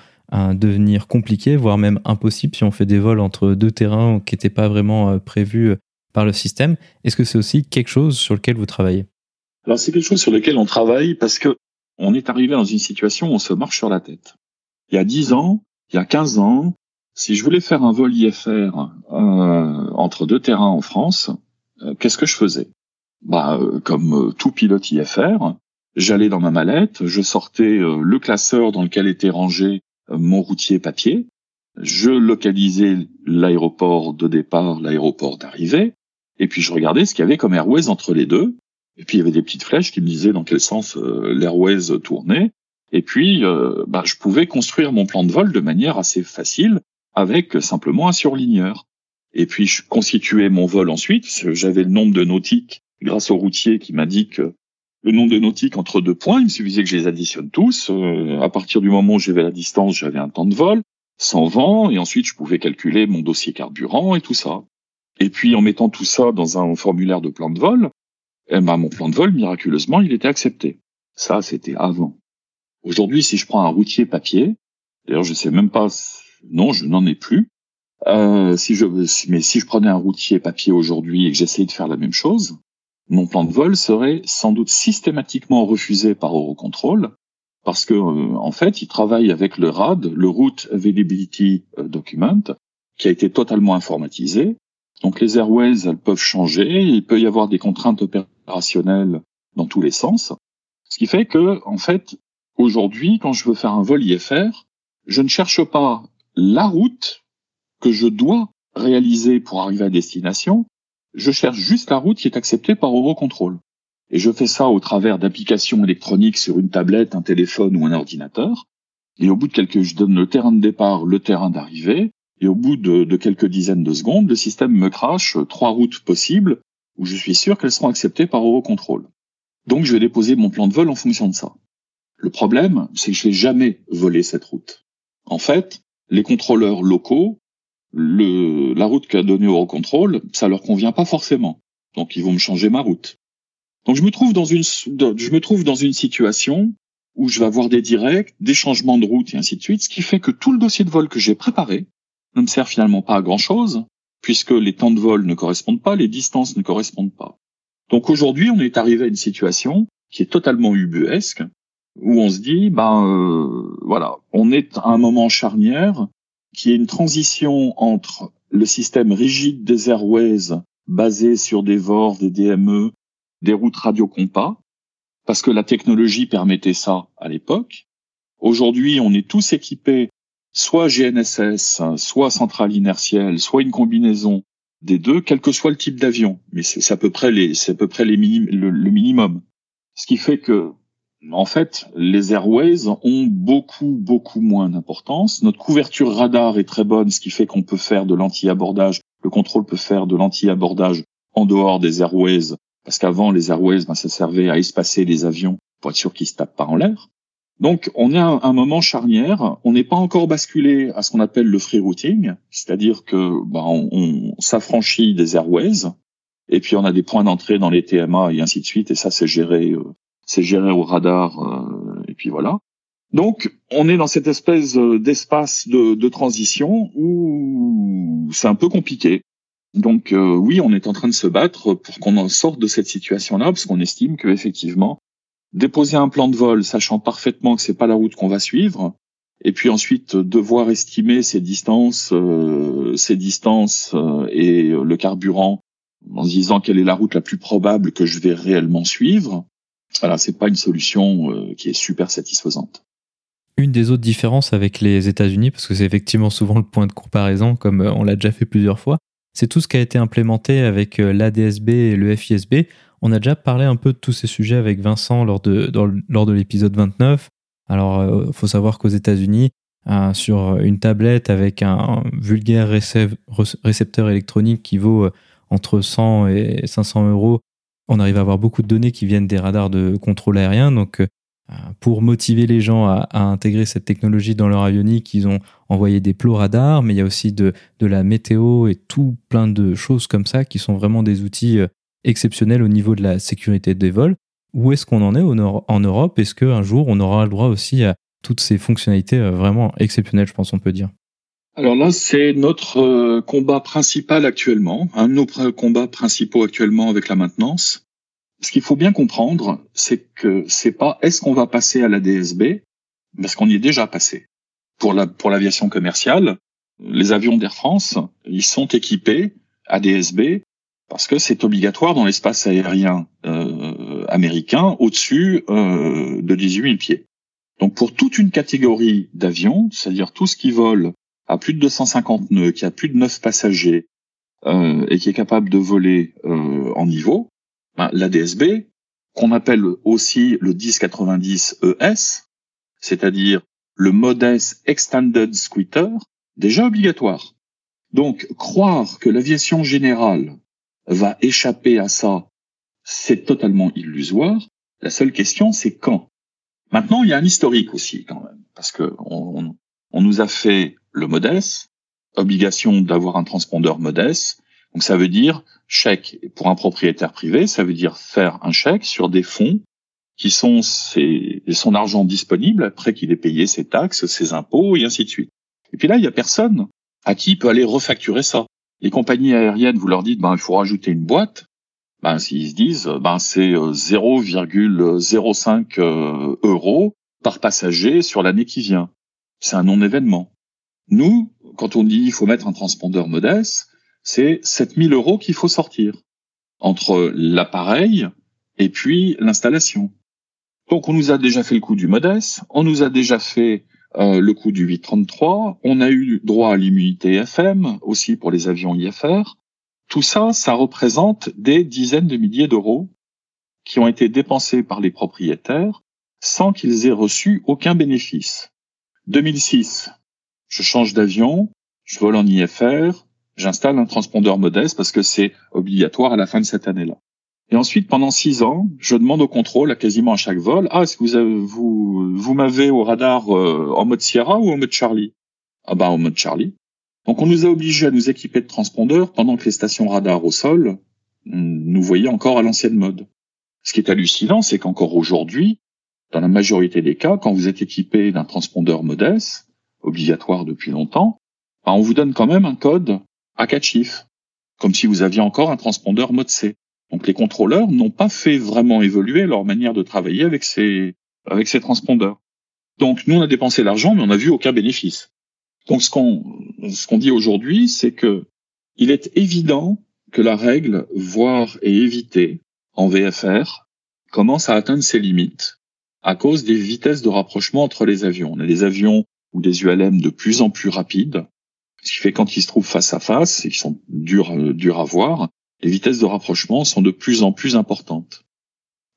devenir compliqué, voire même impossible si on fait des vols entre deux terrains qui n'étaient pas vraiment euh, prévus euh, par le système. Est-ce que c'est aussi quelque chose sur lequel vous travaillez? Alors c'est quelque chose sur lequel on travaille parce que on est arrivé dans une situation où on se marche sur la tête. Il y a 10 ans, il y a 15 ans, si je voulais faire un vol IFR euh, entre deux terrains en France, qu'est-ce que je faisais? Bah, Comme tout pilote IFR, j'allais dans ma mallette, je sortais le classeur dans lequel était rangé mon routier papier, je localisais l'aéroport de départ, l'aéroport d'arrivée, et puis je regardais ce qu'il y avait comme Airways entre les deux. Et puis il y avait des petites flèches qui me disaient dans quel sens euh, l'Airways tournait. Et puis euh, bah, je pouvais construire mon plan de vol de manière assez facile avec simplement un surligneur. Et puis je constituais mon vol ensuite. J'avais le nombre de nautiques grâce au routier qui m'a dit que le nombre de nautiques entre deux points, il me suffisait que je les additionne tous. Euh, à partir du moment où j'avais la distance, j'avais un temps de vol, sans vent, et ensuite je pouvais calculer mon dossier carburant et tout ça. Et puis en mettant tout ça dans un formulaire de plan de vol, eh ben, mon plan de vol, miraculeusement, il était accepté. Ça, c'était avant. Aujourd'hui, si je prends un routier papier, d'ailleurs je sais même pas, non, je n'en ai plus. Euh, si je, mais si je prenais un routier papier aujourd'hui et que j'essayais de faire la même chose, mon plan de vol serait sans doute systématiquement refusé par Eurocontrol parce que euh, en fait, il travaille avec le RAD, le Route Availability euh, Document, qui a été totalement informatisé. Donc les airways, elles peuvent changer, il peut y avoir des contraintes opérationnelles dans tous les sens. Ce qui fait que, en fait, aujourd'hui, quand je veux faire un vol IFR, je ne cherche pas la route que je dois réaliser pour arriver à destination, je cherche juste la route qui est acceptée par Eurocontrol. Et je fais ça au travers d'applications électroniques sur une tablette, un téléphone ou un ordinateur. Et au bout de quelques, je donne le terrain de départ, le terrain d'arrivée. Et au bout de, quelques dizaines de secondes, le système me crache trois routes possibles où je suis sûr qu'elles seront acceptées par Eurocontrol. Donc je vais déposer mon plan de vol en fonction de ça. Le problème, c'est que je vais jamais voler cette route. En fait, les contrôleurs locaux le, la route qu'a donnée Eurocontrol, ça leur convient pas forcément. Donc ils vont me changer ma route. Donc je me trouve dans une, je me trouve dans une situation où je vais avoir des directs, des changements de route et ainsi de suite, ce qui fait que tout le dossier de vol que j'ai préparé ne me sert finalement pas à grand chose, puisque les temps de vol ne correspondent pas, les distances ne correspondent pas. Donc aujourd'hui, on est arrivé à une situation qui est totalement ubuesque, où on se dit, ben euh, voilà, on est à un moment charnière qui est une transition entre le système rigide des airways basé sur des VOR, des DME, des routes radio-compas, parce que la technologie permettait ça à l'époque. Aujourd'hui, on est tous équipés soit GNSS, soit centrale inertielle, soit une combinaison des deux, quel que soit le type d'avion. Mais c'est à peu près les, c'est à peu près les le, le minimum. Ce qui fait que en fait, les airways ont beaucoup, beaucoup moins d'importance. Notre couverture radar est très bonne, ce qui fait qu'on peut faire de l'anti-abordage. Le contrôle peut faire de l'anti-abordage en dehors des airways, parce qu'avant, les airways, ben, ça servait à espacer les avions pour être sûr qu'ils se tapent pas en l'air. Donc, on est à un moment charnière. On n'est pas encore basculé à ce qu'on appelle le free routing, c'est-à-dire que ben, on, on s'affranchit des airways, et puis on a des points d'entrée dans les TMA et ainsi de suite, et ça c'est géré euh, c'est géré au radar, euh, et puis voilà. Donc, on est dans cette espèce euh, d'espace de, transition où c'est un peu compliqué. Donc, euh, oui, on est en train de se battre pour qu'on en sorte de cette situation-là, parce qu'on estime que effectivement, déposer un plan de vol, sachant parfaitement que c'est pas la route qu'on va suivre, et puis ensuite devoir estimer ces distances, ces distances et le carburant, en disant quelle est la route la plus probable que je vais réellement suivre, voilà, c'est pas une solution euh, qui est super satisfaisante. Une des autres différences avec les États-Unis, parce que c'est effectivement souvent le point de comparaison, comme euh, on l'a déjà fait plusieurs fois, c'est tout ce qui a été implémenté avec euh, l'ADSB et le FISB. On a déjà parlé un peu de tous ces sujets avec Vincent lors de, lors de l'épisode 29. Alors, il faut savoir qu'aux États-Unis, sur une tablette avec un, vulgaire récepteur électronique qui vaut entre 100 et 500 euros, on arrive à avoir beaucoup de données qui viennent des radars de contrôle aérien. Donc, euh, pour motiver les gens à, intégrer cette technologie dans leur avionique, ils ont envoyé des plots radars, mais il y a aussi de, la météo et tout plein de choses comme ça qui sont vraiment des outils euh, exceptionnels au niveau de la sécurité des vols. Où est-ce qu'on en est en Europe? Est-ce qu'un jour on aura le droit aussi à toutes ces fonctionnalités euh, vraiment exceptionnelles, je pense on peut dire? Alors là, c'est notre euh, combat principal actuellement, un de nos combats principaux actuellement avec la maintenance. Ce qu'il faut bien comprendre, c'est que c'est pas est-ce qu'on va passer à la DSB, parce qu'on y est déjà passé. Pour la pour l'aviation commerciale, les avions d'Air France, ils sont équipés à DSB parce que c'est obligatoire dans l'espace aérien euh, américain au-dessus euh, de 18 000 pieds. Donc pour toute une catégorie d'avions, c'est-à-dire tout ce qui vole à plus de 250 nœuds, qui a plus de 9 passagers euh, et qui est capable de voler euh, en niveau, ben, la DSB, qu'on appelle aussi le 1090 ES, c'est-à-dire le Modest Extended Squitter, déjà obligatoire. Donc, croire que l'aviation générale va échapper à ça, c'est totalement illusoire. La seule question, c'est quand. Maintenant, il y a un historique aussi, quand même, parce que on, on nous a fait le MODES, obligation d'avoir un transpondeur MODES. Donc ça veut dire chèque pour un propriétaire privé, ça veut dire faire un chèque sur des fonds qui sont ses, son argent disponible après qu'il ait payé ses taxes, ses impôts et ainsi de suite. Et puis là, il y a personne à qui il peut aller refacturer ça. Les compagnies aériennes, vous leur dites, ben, il faut rajouter une boîte. Ben, s'ils se disent, ben, c'est 0,05 euh, euh, euros par passager sur l'année qui vient. C'est un non-événement. Nous, quand on dit il faut mettre un transpondeur modeste, c'est 7000 euros qu'il faut sortir entre l'appareil et puis l'installation. Donc on nous a déjà fait le coup du modeste, on nous a déjà fait euh, le coup du 833, on a eu droit à l'immunité FM aussi pour les avions IFR. Tout ça, ça représente des dizaines de milliers d'euros qui ont été dépensés par les propriétaires sans qu'ils aient reçu aucun bénéfice. 2006, je change d'avion, je vole en IFR, j'installe un transpondeur modeste parce que c'est obligatoire à la fin de cette année-là. Et ensuite, pendant six ans, je demande au contrôle à quasiment à chaque vol, ah, est-ce que vous avez, vous, vous m'avez au radar euh, en mode Sierra ou en mode Charlie? Ah bah en mode Charlie. Donc on nous a obligés à nous équiper de transpondeurs pendant que les stations radar au sol nous voyaient encore à l'ancienne mode. Ce qui est hallucinant, c'est qu'encore aujourd'hui, dans la majorité des cas, quand vous êtes équipé d'un transpondeur modeste, obligatoire depuis longtemps, bah, on vous donne quand même un code à quatre chiffres, comme si vous aviez encore un transpondeur mode C. Donc les contrôleurs n'ont pas fait vraiment évoluer leur manière de travailler avec ces, avec ces transpondeurs. Donc nous, on a dépensé l'argent, mais on n'a vu aucun bénéfice. Donc ce qu'on ce qu'on dit aujourd'hui, c'est que il est évident que la règle voir et éviter en VFR commence à atteindre ses limites à cause des vitesses de rapprochement entre les avions. On a des avions ou des ULM de plus en plus rapides, ce qui fait quand ils se trouvent face à face et qu'ils sont durs, euh, durs à voir, les vitesses de rapprochement sont de plus en plus importantes.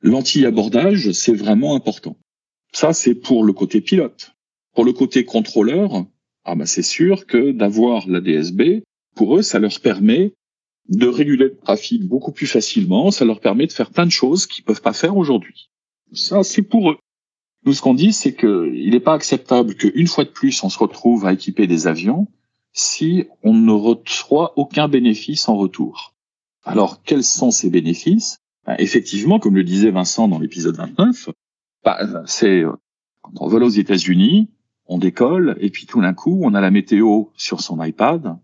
l'anti-abordage, c'est vraiment important. Ça, c'est pour le côté pilote. Pour le côté contrôleur, ah ben c'est sûr que d'avoir la DSB, pour eux, ça leur permet de réguler le trafic beaucoup plus facilement. Ça leur permet de faire plein de choses qu'ils peuvent pas faire aujourd'hui. Ça, c'est pour eux. Nous, ce qu'on dit, c'est qu'il n'est pas acceptable qu'une fois de plus, on se retrouve à équiper des avions si on ne reçoit aucun bénéfice en retour. Alors, quels sont ces bénéfices? Ben, Effectivement, comme le disait Vincent dans l'épisode 29, ben, c'est quand on vole aux États-Unis, on décolle et puis tout d'un coup, on a la météo sur son iPad,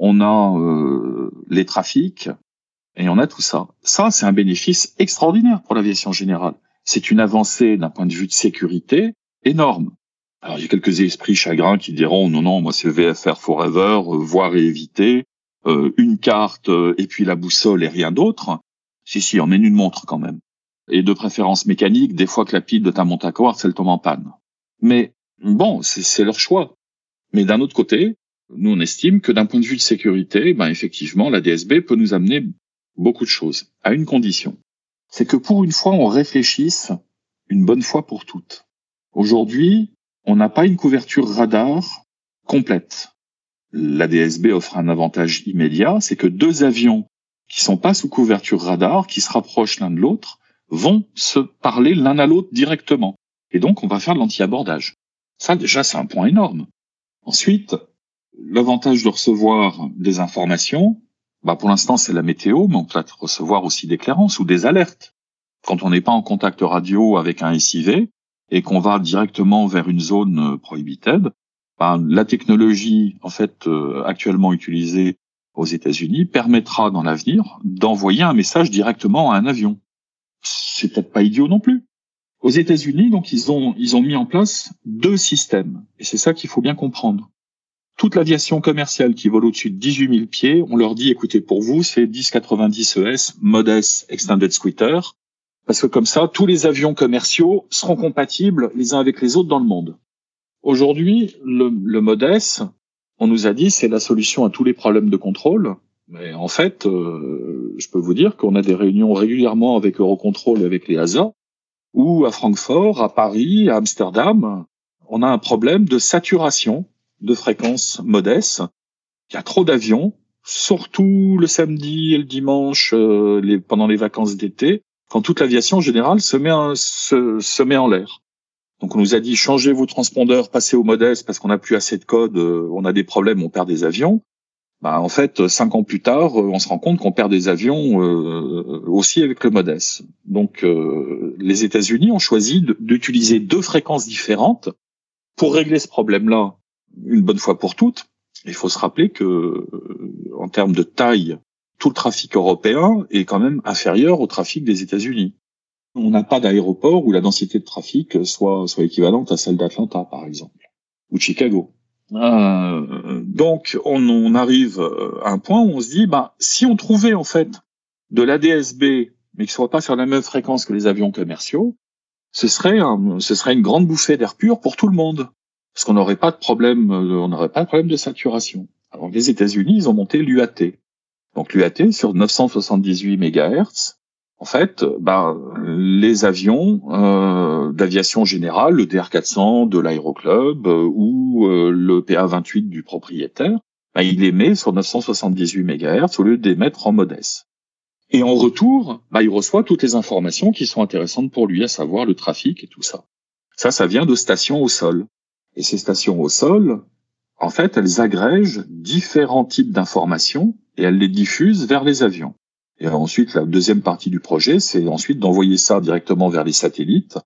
on a euh, les trafics et on a tout ça. Ça, c'est un bénéfice extraordinaire pour l'aviation générale. C'est une avancée d'un point de vue de sécurité énorme. Alors, il y a quelques esprits chagrins qui diront non, non, moi c'est VFR forever, euh, voir et éviter, euh, une carte euh, et puis la boussole et rien d'autre. Si, si, on mène une montre quand même. Et de préférence mécanique, des fois que la pile de ta montre à quartz, elle tombe en panne. Mais bon, c'est leur choix. Mais d'un autre côté, nous on estime que d'un point de vue de sécurité, ben effectivement, la DSB peut nous amener beaucoup de choses, à une condition. C'est que pour une fois, on réfléchisse une bonne fois pour toutes. Aujourd'hui, on n'a pas une couverture radar complète. La DSB offre un avantage immédiat, c'est que deux avions qui sont pas sous couverture radar, qui se rapprochent l'un de l'autre, vont se parler l'un à l'autre directement. Et donc, on va faire de l'anti-abordage. Ça, déjà, c'est un point énorme. Ensuite, l'avantage de recevoir des informations, bah, pour l'instant, c'est la météo, mais on peut recevoir aussi des clairances ou des alertes. Quand on n'est pas en contact radio avec un SIV, et qu'on va directement vers une zone euh, prohibited, ben, la technologie en fait euh, actuellement utilisée aux États-Unis permettra dans l'avenir d'envoyer un message directement à un avion. C'est peut-être pas idiot non plus. Aux États-Unis, donc ils ont ils ont mis en place deux systèmes et c'est ça qu'il faut bien comprendre. Toute l'aviation commerciale qui vole au-dessus de 18 000 pieds, on leur dit écoutez pour vous c'est 1090 ES Modest Extended Squitter parce que comme ça, tous les avions commerciaux seront compatibles les uns avec les autres dans le monde. Aujourd'hui, le, le on nous a dit, c'est la solution à tous les problèmes de contrôle. Mais en fait, euh, je peux vous dire qu'on a des réunions régulièrement avec Eurocontrol et avec les ASA, ou à Francfort, à Paris, à Amsterdam, on a un problème de saturation de fréquences MODES. Il y a trop d'avions, surtout le samedi et le dimanche euh, les, pendant les vacances d'été quand toute l'aviation générale se met, en, se, se met en l'air. Donc on nous a dit changez vos transpondeurs, passez au modeste parce qu'on n'a plus assez de code, euh, on a des problèmes, on perd des avions. Bah, en fait, cinq ans plus tard, euh, on se rend compte qu'on perd des avions euh, aussi avec le modeste. Donc les États-Unis ont choisi d'utiliser deux fréquences différentes pour régler ce problème-là une bonne fois pour toutes. Il faut se rappeler que en termes de taille tout le trafic européen est quand même inférieur au trafic des États-Unis. On n'a pas d'aéroport où la densité de trafic soit, soit équivalente à celle d'Atlanta, par exemple, ou de Chicago. Euh, donc, on, on, arrive à un point où on se dit, bah, si on trouvait en fait de l'ADSB, mais qui soit pas sur la même fréquence que les avions commerciaux, ce serait, ce serait une grande bouffée d'air pur pour tout le monde, parce qu'on n'aurait pas de problème, on n'aurait pas de problème de saturation. Alors, les États-Unis, ils ont monté l'UAT, donc l'UAT sur 978 MHz. En fait, bah, les avions euh, d'aviation générale, le DR400 de l'aéroclub euh, ou euh, le PA28 du propriétaire, bah, il émet sur 978 MHz au lieu d'émettre en modeste. Et en retour, bah, il reçoit toutes les informations qui sont intéressantes pour lui, à savoir le trafic et tout ça. Ça, ça vient de stations au sol. Et ces stations au sol, en fait, elles agrègent différents types d'informations et elles les diffusent vers les avions. Et ensuite, la deuxième partie du projet, c'est ensuite d'envoyer ça directement vers les satellites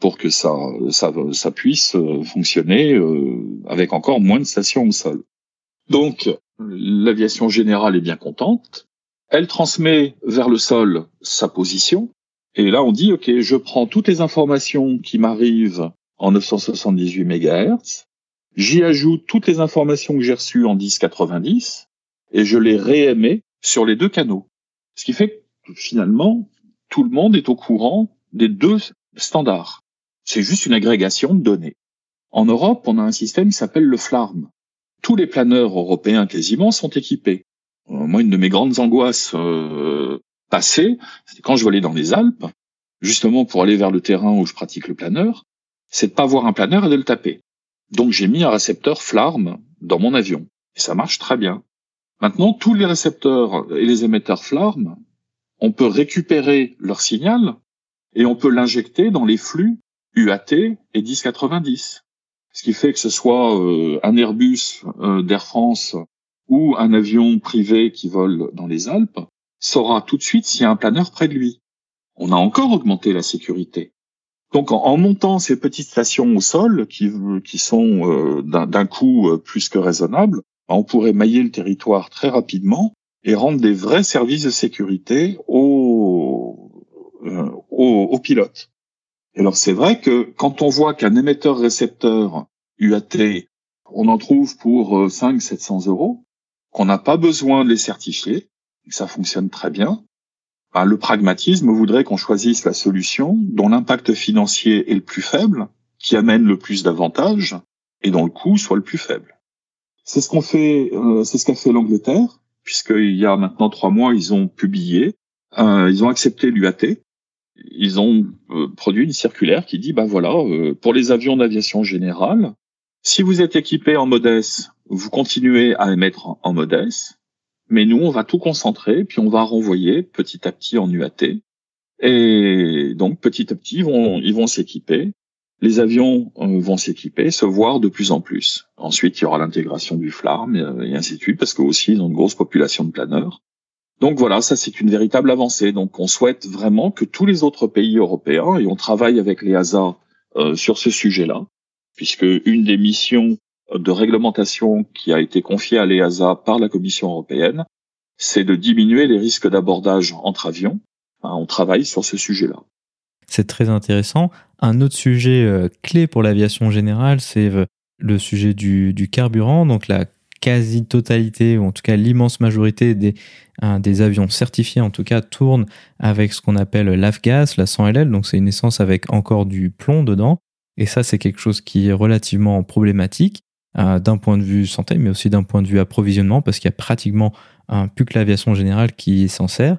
pour que ça, ça, ça puisse euh, fonctionner euh, avec encore moins de stations au sol. Donc, l'aviation générale est bien contente. Elle transmet vers le sol sa position. Et là, on dit, OK, je prends toutes les informations qui m'arrivent en 978 MHz. J'y ajoute toutes les informations que j'ai reçues en 1090 et je les réémets sur les deux canaux. Ce qui fait que finalement, tout le monde est au courant des deux standards. C'est juste une agrégation de données. En Europe, on a un système qui s'appelle le FLARM. Tous les planeurs européens quasiment sont équipés. Euh, moi, une de mes grandes angoisses euh, passées, c'était quand je volais dans les Alpes, justement pour aller vers le terrain où je pratique le planeur, c'est de pas voir un planeur et de le taper. Donc j'ai mis un récepteur FLARM dans mon avion. Et ça marche très bien. Maintenant, tous les récepteurs et les émetteurs FLARM, on peut récupérer leur signal et on peut l'injecter dans les flux UAT et 1090. Ce qui fait que ce soit euh, un Airbus euh, d'Air France ou un avion privé qui vole dans les Alpes saura tout de suite s'il y a un planeur près de lui. On a encore augmenté la sécurité. Donc en, montant ces petites stations au sol qui, qui sont euh, d'un coût plus que raisonnable, on pourrait mailler le territoire très rapidement et rendre des vrais services de sécurité aux, aux pilotes. Et alors c'est vrai que quand on voit qu'un émetteur-récepteur UAT, on en trouve pour 5 euh, 700 euros, qu'on n'a pas besoin de les certifier, ça fonctionne très bien, ben, le pragmatisme voudrait qu'on choisisse la solution dont l'impact financier est le plus faible, qui amène le plus d'avantages et dont le coût soit le plus faible. C'est ce qu'on fait, euh, qu'a fait l'Angleterre, puisqu'il y a maintenant trois mois, ils ont publié, euh, ils ont accepté l'UAT, ils ont euh, produit une circulaire qui dit bah voilà pour les avions d'aviation générale si vous êtes équipé en mode vous continuez à émettre en mode mais nous on va tout concentrer puis on va renvoyer petit à petit en UAT et donc petit à petit ils vont ils vont s'équiper les avions euh, vont s'équiper, se voir de plus en plus. Ensuite, il y aura l'intégration du FLARM et ainsi de suite, parce qu'aussi, ils ont une grosse population de planeurs. Donc voilà, ça c'est une véritable avancée. Donc on souhaite vraiment que tous les autres pays européens, et on travaille avec les ASA euh, sur ce sujet-là, puisque une des missions de réglementation qui a été confiée à l'EASA par la Commission européenne, c'est de diminuer les risques d'abordage entre avions. on travaille sur ce sujet-là. C'est très intéressant. Un autre sujet euh, clé pour l'aviation générale, c'est euh, le sujet du, carburant. Donc la quasi-totalité, ou en tout cas l'immense majorité des, des avions certifiés, en tout cas, tournent avec ce qu'on appelle l'AFGAS, la 100LL, donc c'est une essence avec encore du plomb dedans. Et ça, c'est quelque chose qui est relativement problématique euh, d'un point de vue santé, mais aussi d'un point de vue approvisionnement, parce qu'il y a pratiquement un plus que l'aviation générale qui s'en sert.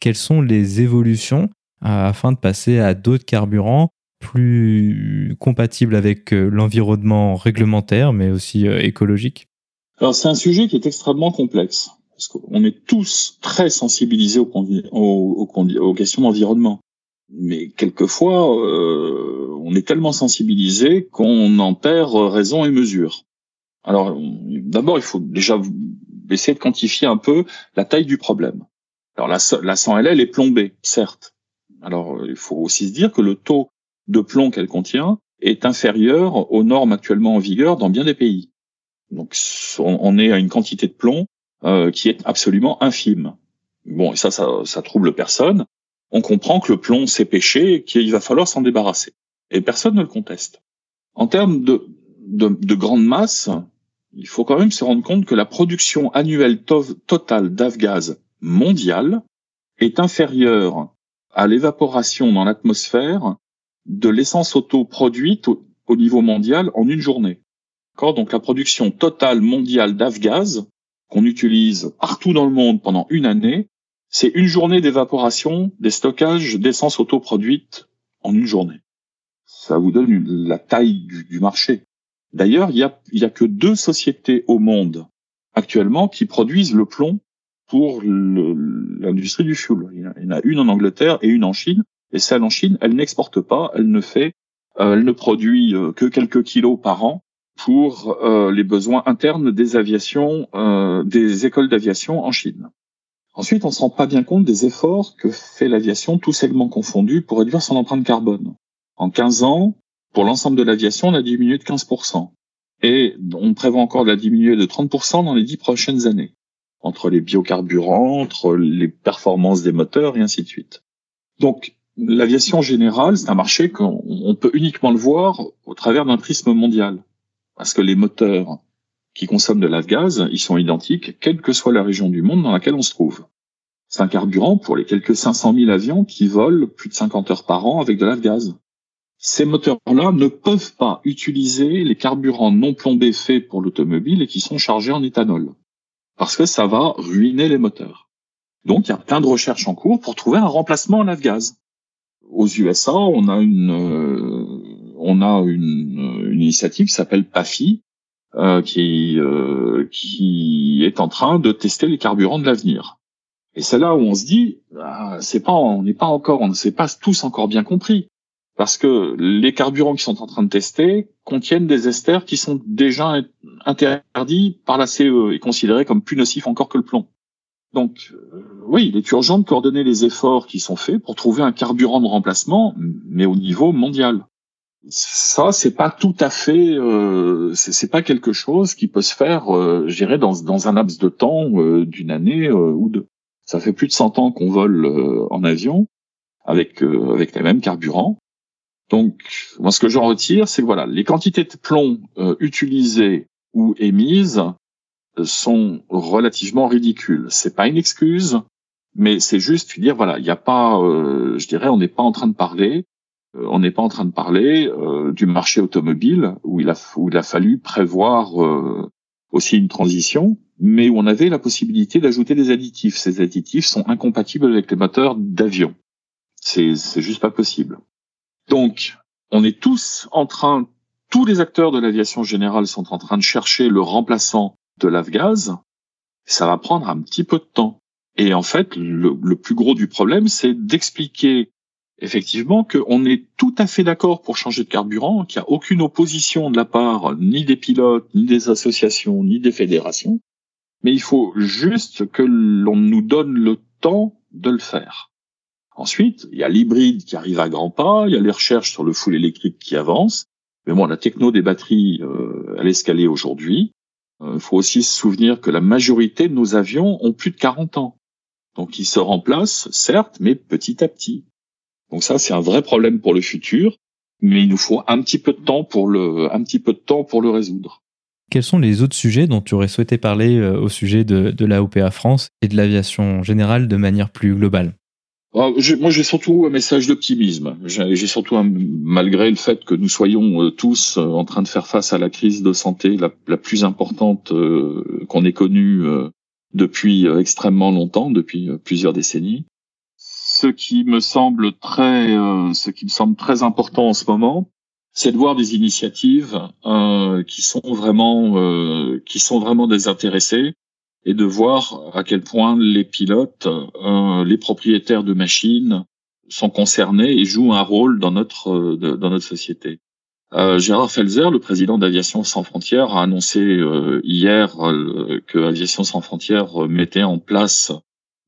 Quelles sont les évolutions euh, afin de passer à d'autres carburants plus compatibles avec euh, l'environnement réglementaire, mais aussi écologique? Alors c'est un sujet qui est extrêmement complexe parce qu'on est tous très sensibilisés aux, aux, aux, questions d'environnement, mais quelquefois on est tellement sensibilisé qu'on en perd raison et mesure. Alors d'abord il faut déjà essayer de quantifier un peu la taille du problème. Alors la, la 100LL est plombée, certes. Alors il faut aussi se dire que le taux de plomb qu'elle contient est inférieur aux normes actuellement en vigueur dans bien des pays. Donc on est à une quantité de plomb euh, qui est absolument infime. Bon, et ça, ça, ça trouble personne. On comprend que le plomb c'est péché et qu'il va falloir s'en débarrasser. Et personne ne le conteste. En termes de, de, de grande masse, il faut quand même se rendre compte que la production annuelle totale d'Avgaz mondiale est inférieure à l'évaporation dans l'atmosphère de l'essence auto produite au niveau mondial en une journée. Donc la production totale mondiale d'Avgaz qu'on utilise partout dans le monde pendant une année, c'est une journée d'évaporation des stockages d'essence autoproduite en une journée. Ça vous donne la taille du, marché. D'ailleurs, il y a, que deux sociétés au monde actuellement qui produisent le plomb pour l'industrie du fuel. Il y en a une en Angleterre et une en Chine. Et celle en Chine, elle n'exporte pas, elle ne fait, euh, elle ne produit euh, que quelques kilos par an pour euh, les besoins internes des aviations, des écoles d'aviation en Chine. Ensuite, on ne se rend pas bien compte des efforts que fait l'aviation, tous segments confondus, pour réduire son empreinte carbone. En 15 ans, pour l'ensemble de l'aviation, on a diminué de 15%. Et on prévoit encore de la diminuer de 30% dans les 10 prochaines années, entre les biocarburants, entre les performances des moteurs et ainsi de suite. Donc, l'aviation générale, c'est un marché qu'on peut uniquement le voir au travers d'un prisme mondial parce que les moteurs qui consomment de l'avgaz, ils sont identiques, quelle que soit la région du monde dans laquelle on se trouve. C'est un carburant pour les quelques 500 000 avions qui volent plus de 50 heures par an avec de l'avgaz. Ces moteurs-là ne peuvent pas utiliser les carburants non plombés faits pour l'automobile et qui sont chargés en éthanol. Parce que ça va ruiner les moteurs. Donc, il y a plein de recherches en cours pour trouver un remplacement en avgaz. aux USA, on a une, on a une, une initiative qui s'appelle PAFI, euh, qui, euh, qui est en train de tester les carburants de l'avenir. Et c'est là où on se dit, ah, c'est pas, on n'est pas encore, on ne s'est pas tous encore bien compris, parce que les carburants qui sont en train de tester contiennent des esters qui sont déjà interdits par la CE et considérés comme plus nocifs encore que le plomb. Donc, euh, oui, il est urgent de coordonner les efforts qui sont faits pour trouver un carburant de remplacement, mais au niveau mondial. Ça c'est pas tout à fait euh, c'est pas quelque chose qui peut se faire euh, dirais dans, dans un laps de temps euh, d'une année euh, ou deux. Ça fait plus de 100 ans qu'on vole en avion avec avec les mêmes carburants donc moi ce que j'en retire c'est que voilà les quantités de plomb utilisées ou émises sont relativement ridicules c'est pas une excuse mais c'est juste dire voilà il n'y a pas je dirais on n'est pas en train de parler euh, on n'est pas en train de parler euh, du marché automobile où il a, où il a fallu prévoir euh, aussi une transition, mais où on avait la possibilité d'ajouter des additifs. Ces additifs sont incompatibles avec les moteurs d'avion. C'est, c'est juste pas possible. Donc, on est tous en train, tous les acteurs de l'aviation générale sont en train de chercher le remplaçant de l'Afgaz. Ça va prendre un petit peu de temps. Et en fait, le plus gros du problème, c'est d'expliquer effectivement qu'on est tout à fait d'accord pour changer de carburant, qu'il n'y a aucune opposition de la part ni des pilotes, ni des associations, ni des fédérations, mais il faut juste que l'on nous donne le temps de le faire. Ensuite, il y a l'hybride qui arrive à grands pas, il y a les recherches sur le full électrique qui avancent, mais bon, la techno des batteries, euh, elle aujourd'hui. Il euh, faut aussi se souvenir que la majorité de nos avions ont plus de 40 ans. Donc ils se remplacent, certes, mais petit à petit. Donc ça, c'est un vrai problème pour le futur, mais il nous faut un petit peu de temps pour le, un petit peu de temps pour le résoudre. Quels sont les autres sujets dont tu aurais souhaité parler euh, au sujet de, de la OPA France et de l'aviation générale de manière plus globale? Moi, j'ai surtout un message d'optimisme. J'ai surtout, malgré le fait que nous soyons euh, tous euh, en train de faire face à la crise de santé la, plus importante qu'on ait connue depuis extrêmement longtemps, depuis plusieurs décennies, ce qui me semble très, euh, ce qui me semble très important en ce moment, c'est de voir des initiatives euh, qui sont vraiment, euh, qui sont vraiment désintéressées et de voir à quel point les pilotes, les propriétaires de machines sont concernés et jouent un rôle dans notre dans notre société. Gérard Felzer, le président d'Aviation sans frontières, a annoncé hier que Aviation sans frontières mettait en place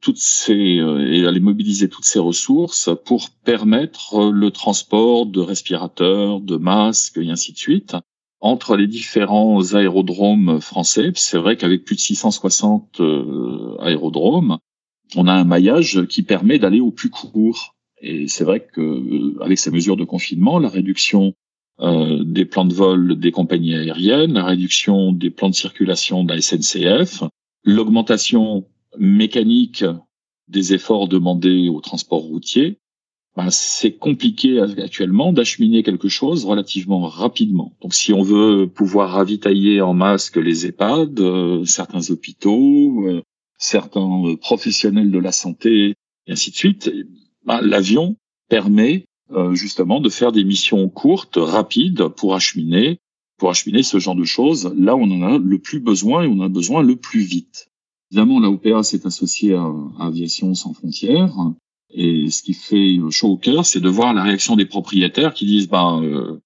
toutes ces euh, et aller mobiliser toutes ces ressources pour permettre le transport de respirateurs, de masques et ainsi de suite entre les différents aérodromes français. C'est vrai qu'avec plus de 660 euh, aérodromes, on a un maillage qui permet d'aller au plus court. Et c'est vrai que euh, avec ces mesures de confinement, la réduction des plans de vol des compagnies aériennes, la réduction des plans de circulation de la SNCF, l'augmentation mécanique des efforts demandés au transport routier, ben, c'est compliqué actuellement d'acheminer quelque chose relativement rapidement. Donc si on veut pouvoir ravitailler en masque les EHPAD, euh, certains hôpitaux, euh, certains euh, professionnels de la santé, et ainsi de suite, ben, l'avion permet justement de faire des missions courtes, rapides, pour acheminer, pour acheminer ce genre de choses là on en a le plus besoin et on en a besoin le plus vite. Évidemment, la OPA s'est associée à, Aviation sans frontières. Et ce qui fait chaud au cœur, c'est de voir la réaction des propriétaires qui disent bah, euh,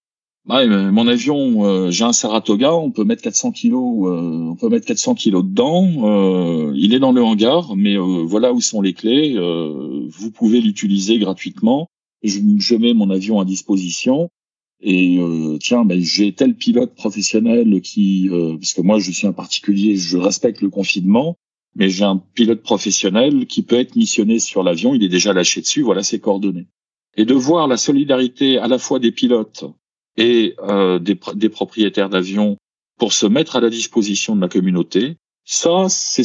bah mon avion, euh, j'ai un Saratoga, on peut mettre 400 kilos, euh, on peut mettre 400 kilos dedans. Euh, il est dans le hangar, mais voilà où sont les clés. vous pouvez l'utiliser gratuitement. Je, je, mets mon avion à disposition. Et tiens, ben, j'ai tel pilote professionnel qui, parce que moi je suis un particulier, je respecte le confinement mais j'ai un pilote professionnel qui peut être missionné sur l'avion, il est déjà lâché dessus, voilà ses coordonnées. Et de voir la solidarité à la fois des pilotes et euh, des, des, propriétaires d'avions pour se mettre à la disposition de la communauté, ça, c'est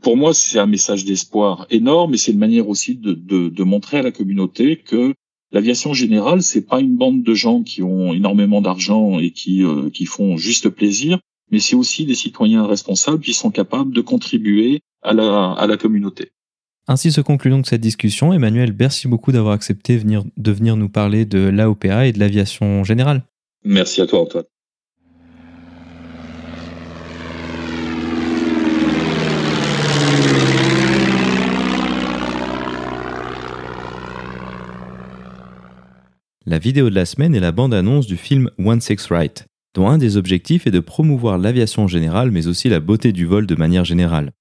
pour moi, c'est un message d'espoir énorme, et c'est une manière aussi de, de, de, montrer à la communauté que l'aviation générale, c'est pas une bande de gens qui ont énormément d'argent et qui, euh, qui font juste plaisir mais c'est aussi des citoyens responsables qui sont capables de contribuer à la, à la communauté. Ainsi se conclut donc cette discussion. Emmanuel, merci beaucoup d'avoir accepté de venir nous parler de l'AOPA et de l'aviation générale. Merci à toi Antoine. La vidéo de la semaine est la bande-annonce du film One Six Right, dont un des objectifs est de promouvoir l'aviation générale mais aussi la beauté du vol de manière générale.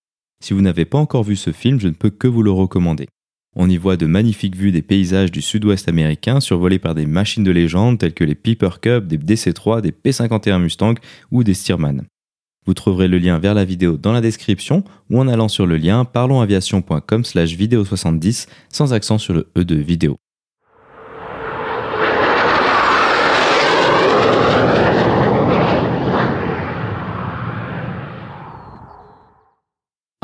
Si vous n'avez pas encore vu ce film, je ne peux que vous le recommander. On y voit de magnifiques vues des paysages du sud-ouest américain survolés par des machines de légende telles que les Piper Cub, des DC-3, des P-51 Mustang ou des Stearman. Vous trouverez le lien vers la vidéo dans la description ou en allant sur le lien parlonsaviation.com slash vidéo 70 sans accent sur le E de vidéo.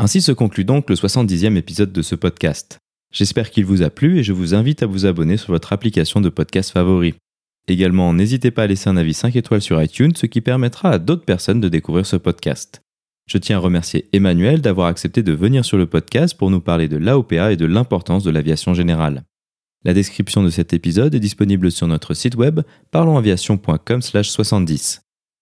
Ainsi se conclut donc le 70e épisode de ce podcast. J'espère qu'il vous a plu et je vous invite à vous abonner sur votre application de podcast favori. Également, n'hésitez pas à laisser un avis 5 étoiles sur iTunes, ce qui permettra à d'autres personnes de découvrir ce podcast. Je tiens à remercier Emmanuel d'avoir accepté de venir sur le podcast pour nous parler de l'AOPA et de l'importance de l'aviation générale. La description de cet épisode est disponible sur notre site web parlonsaviation.com/70.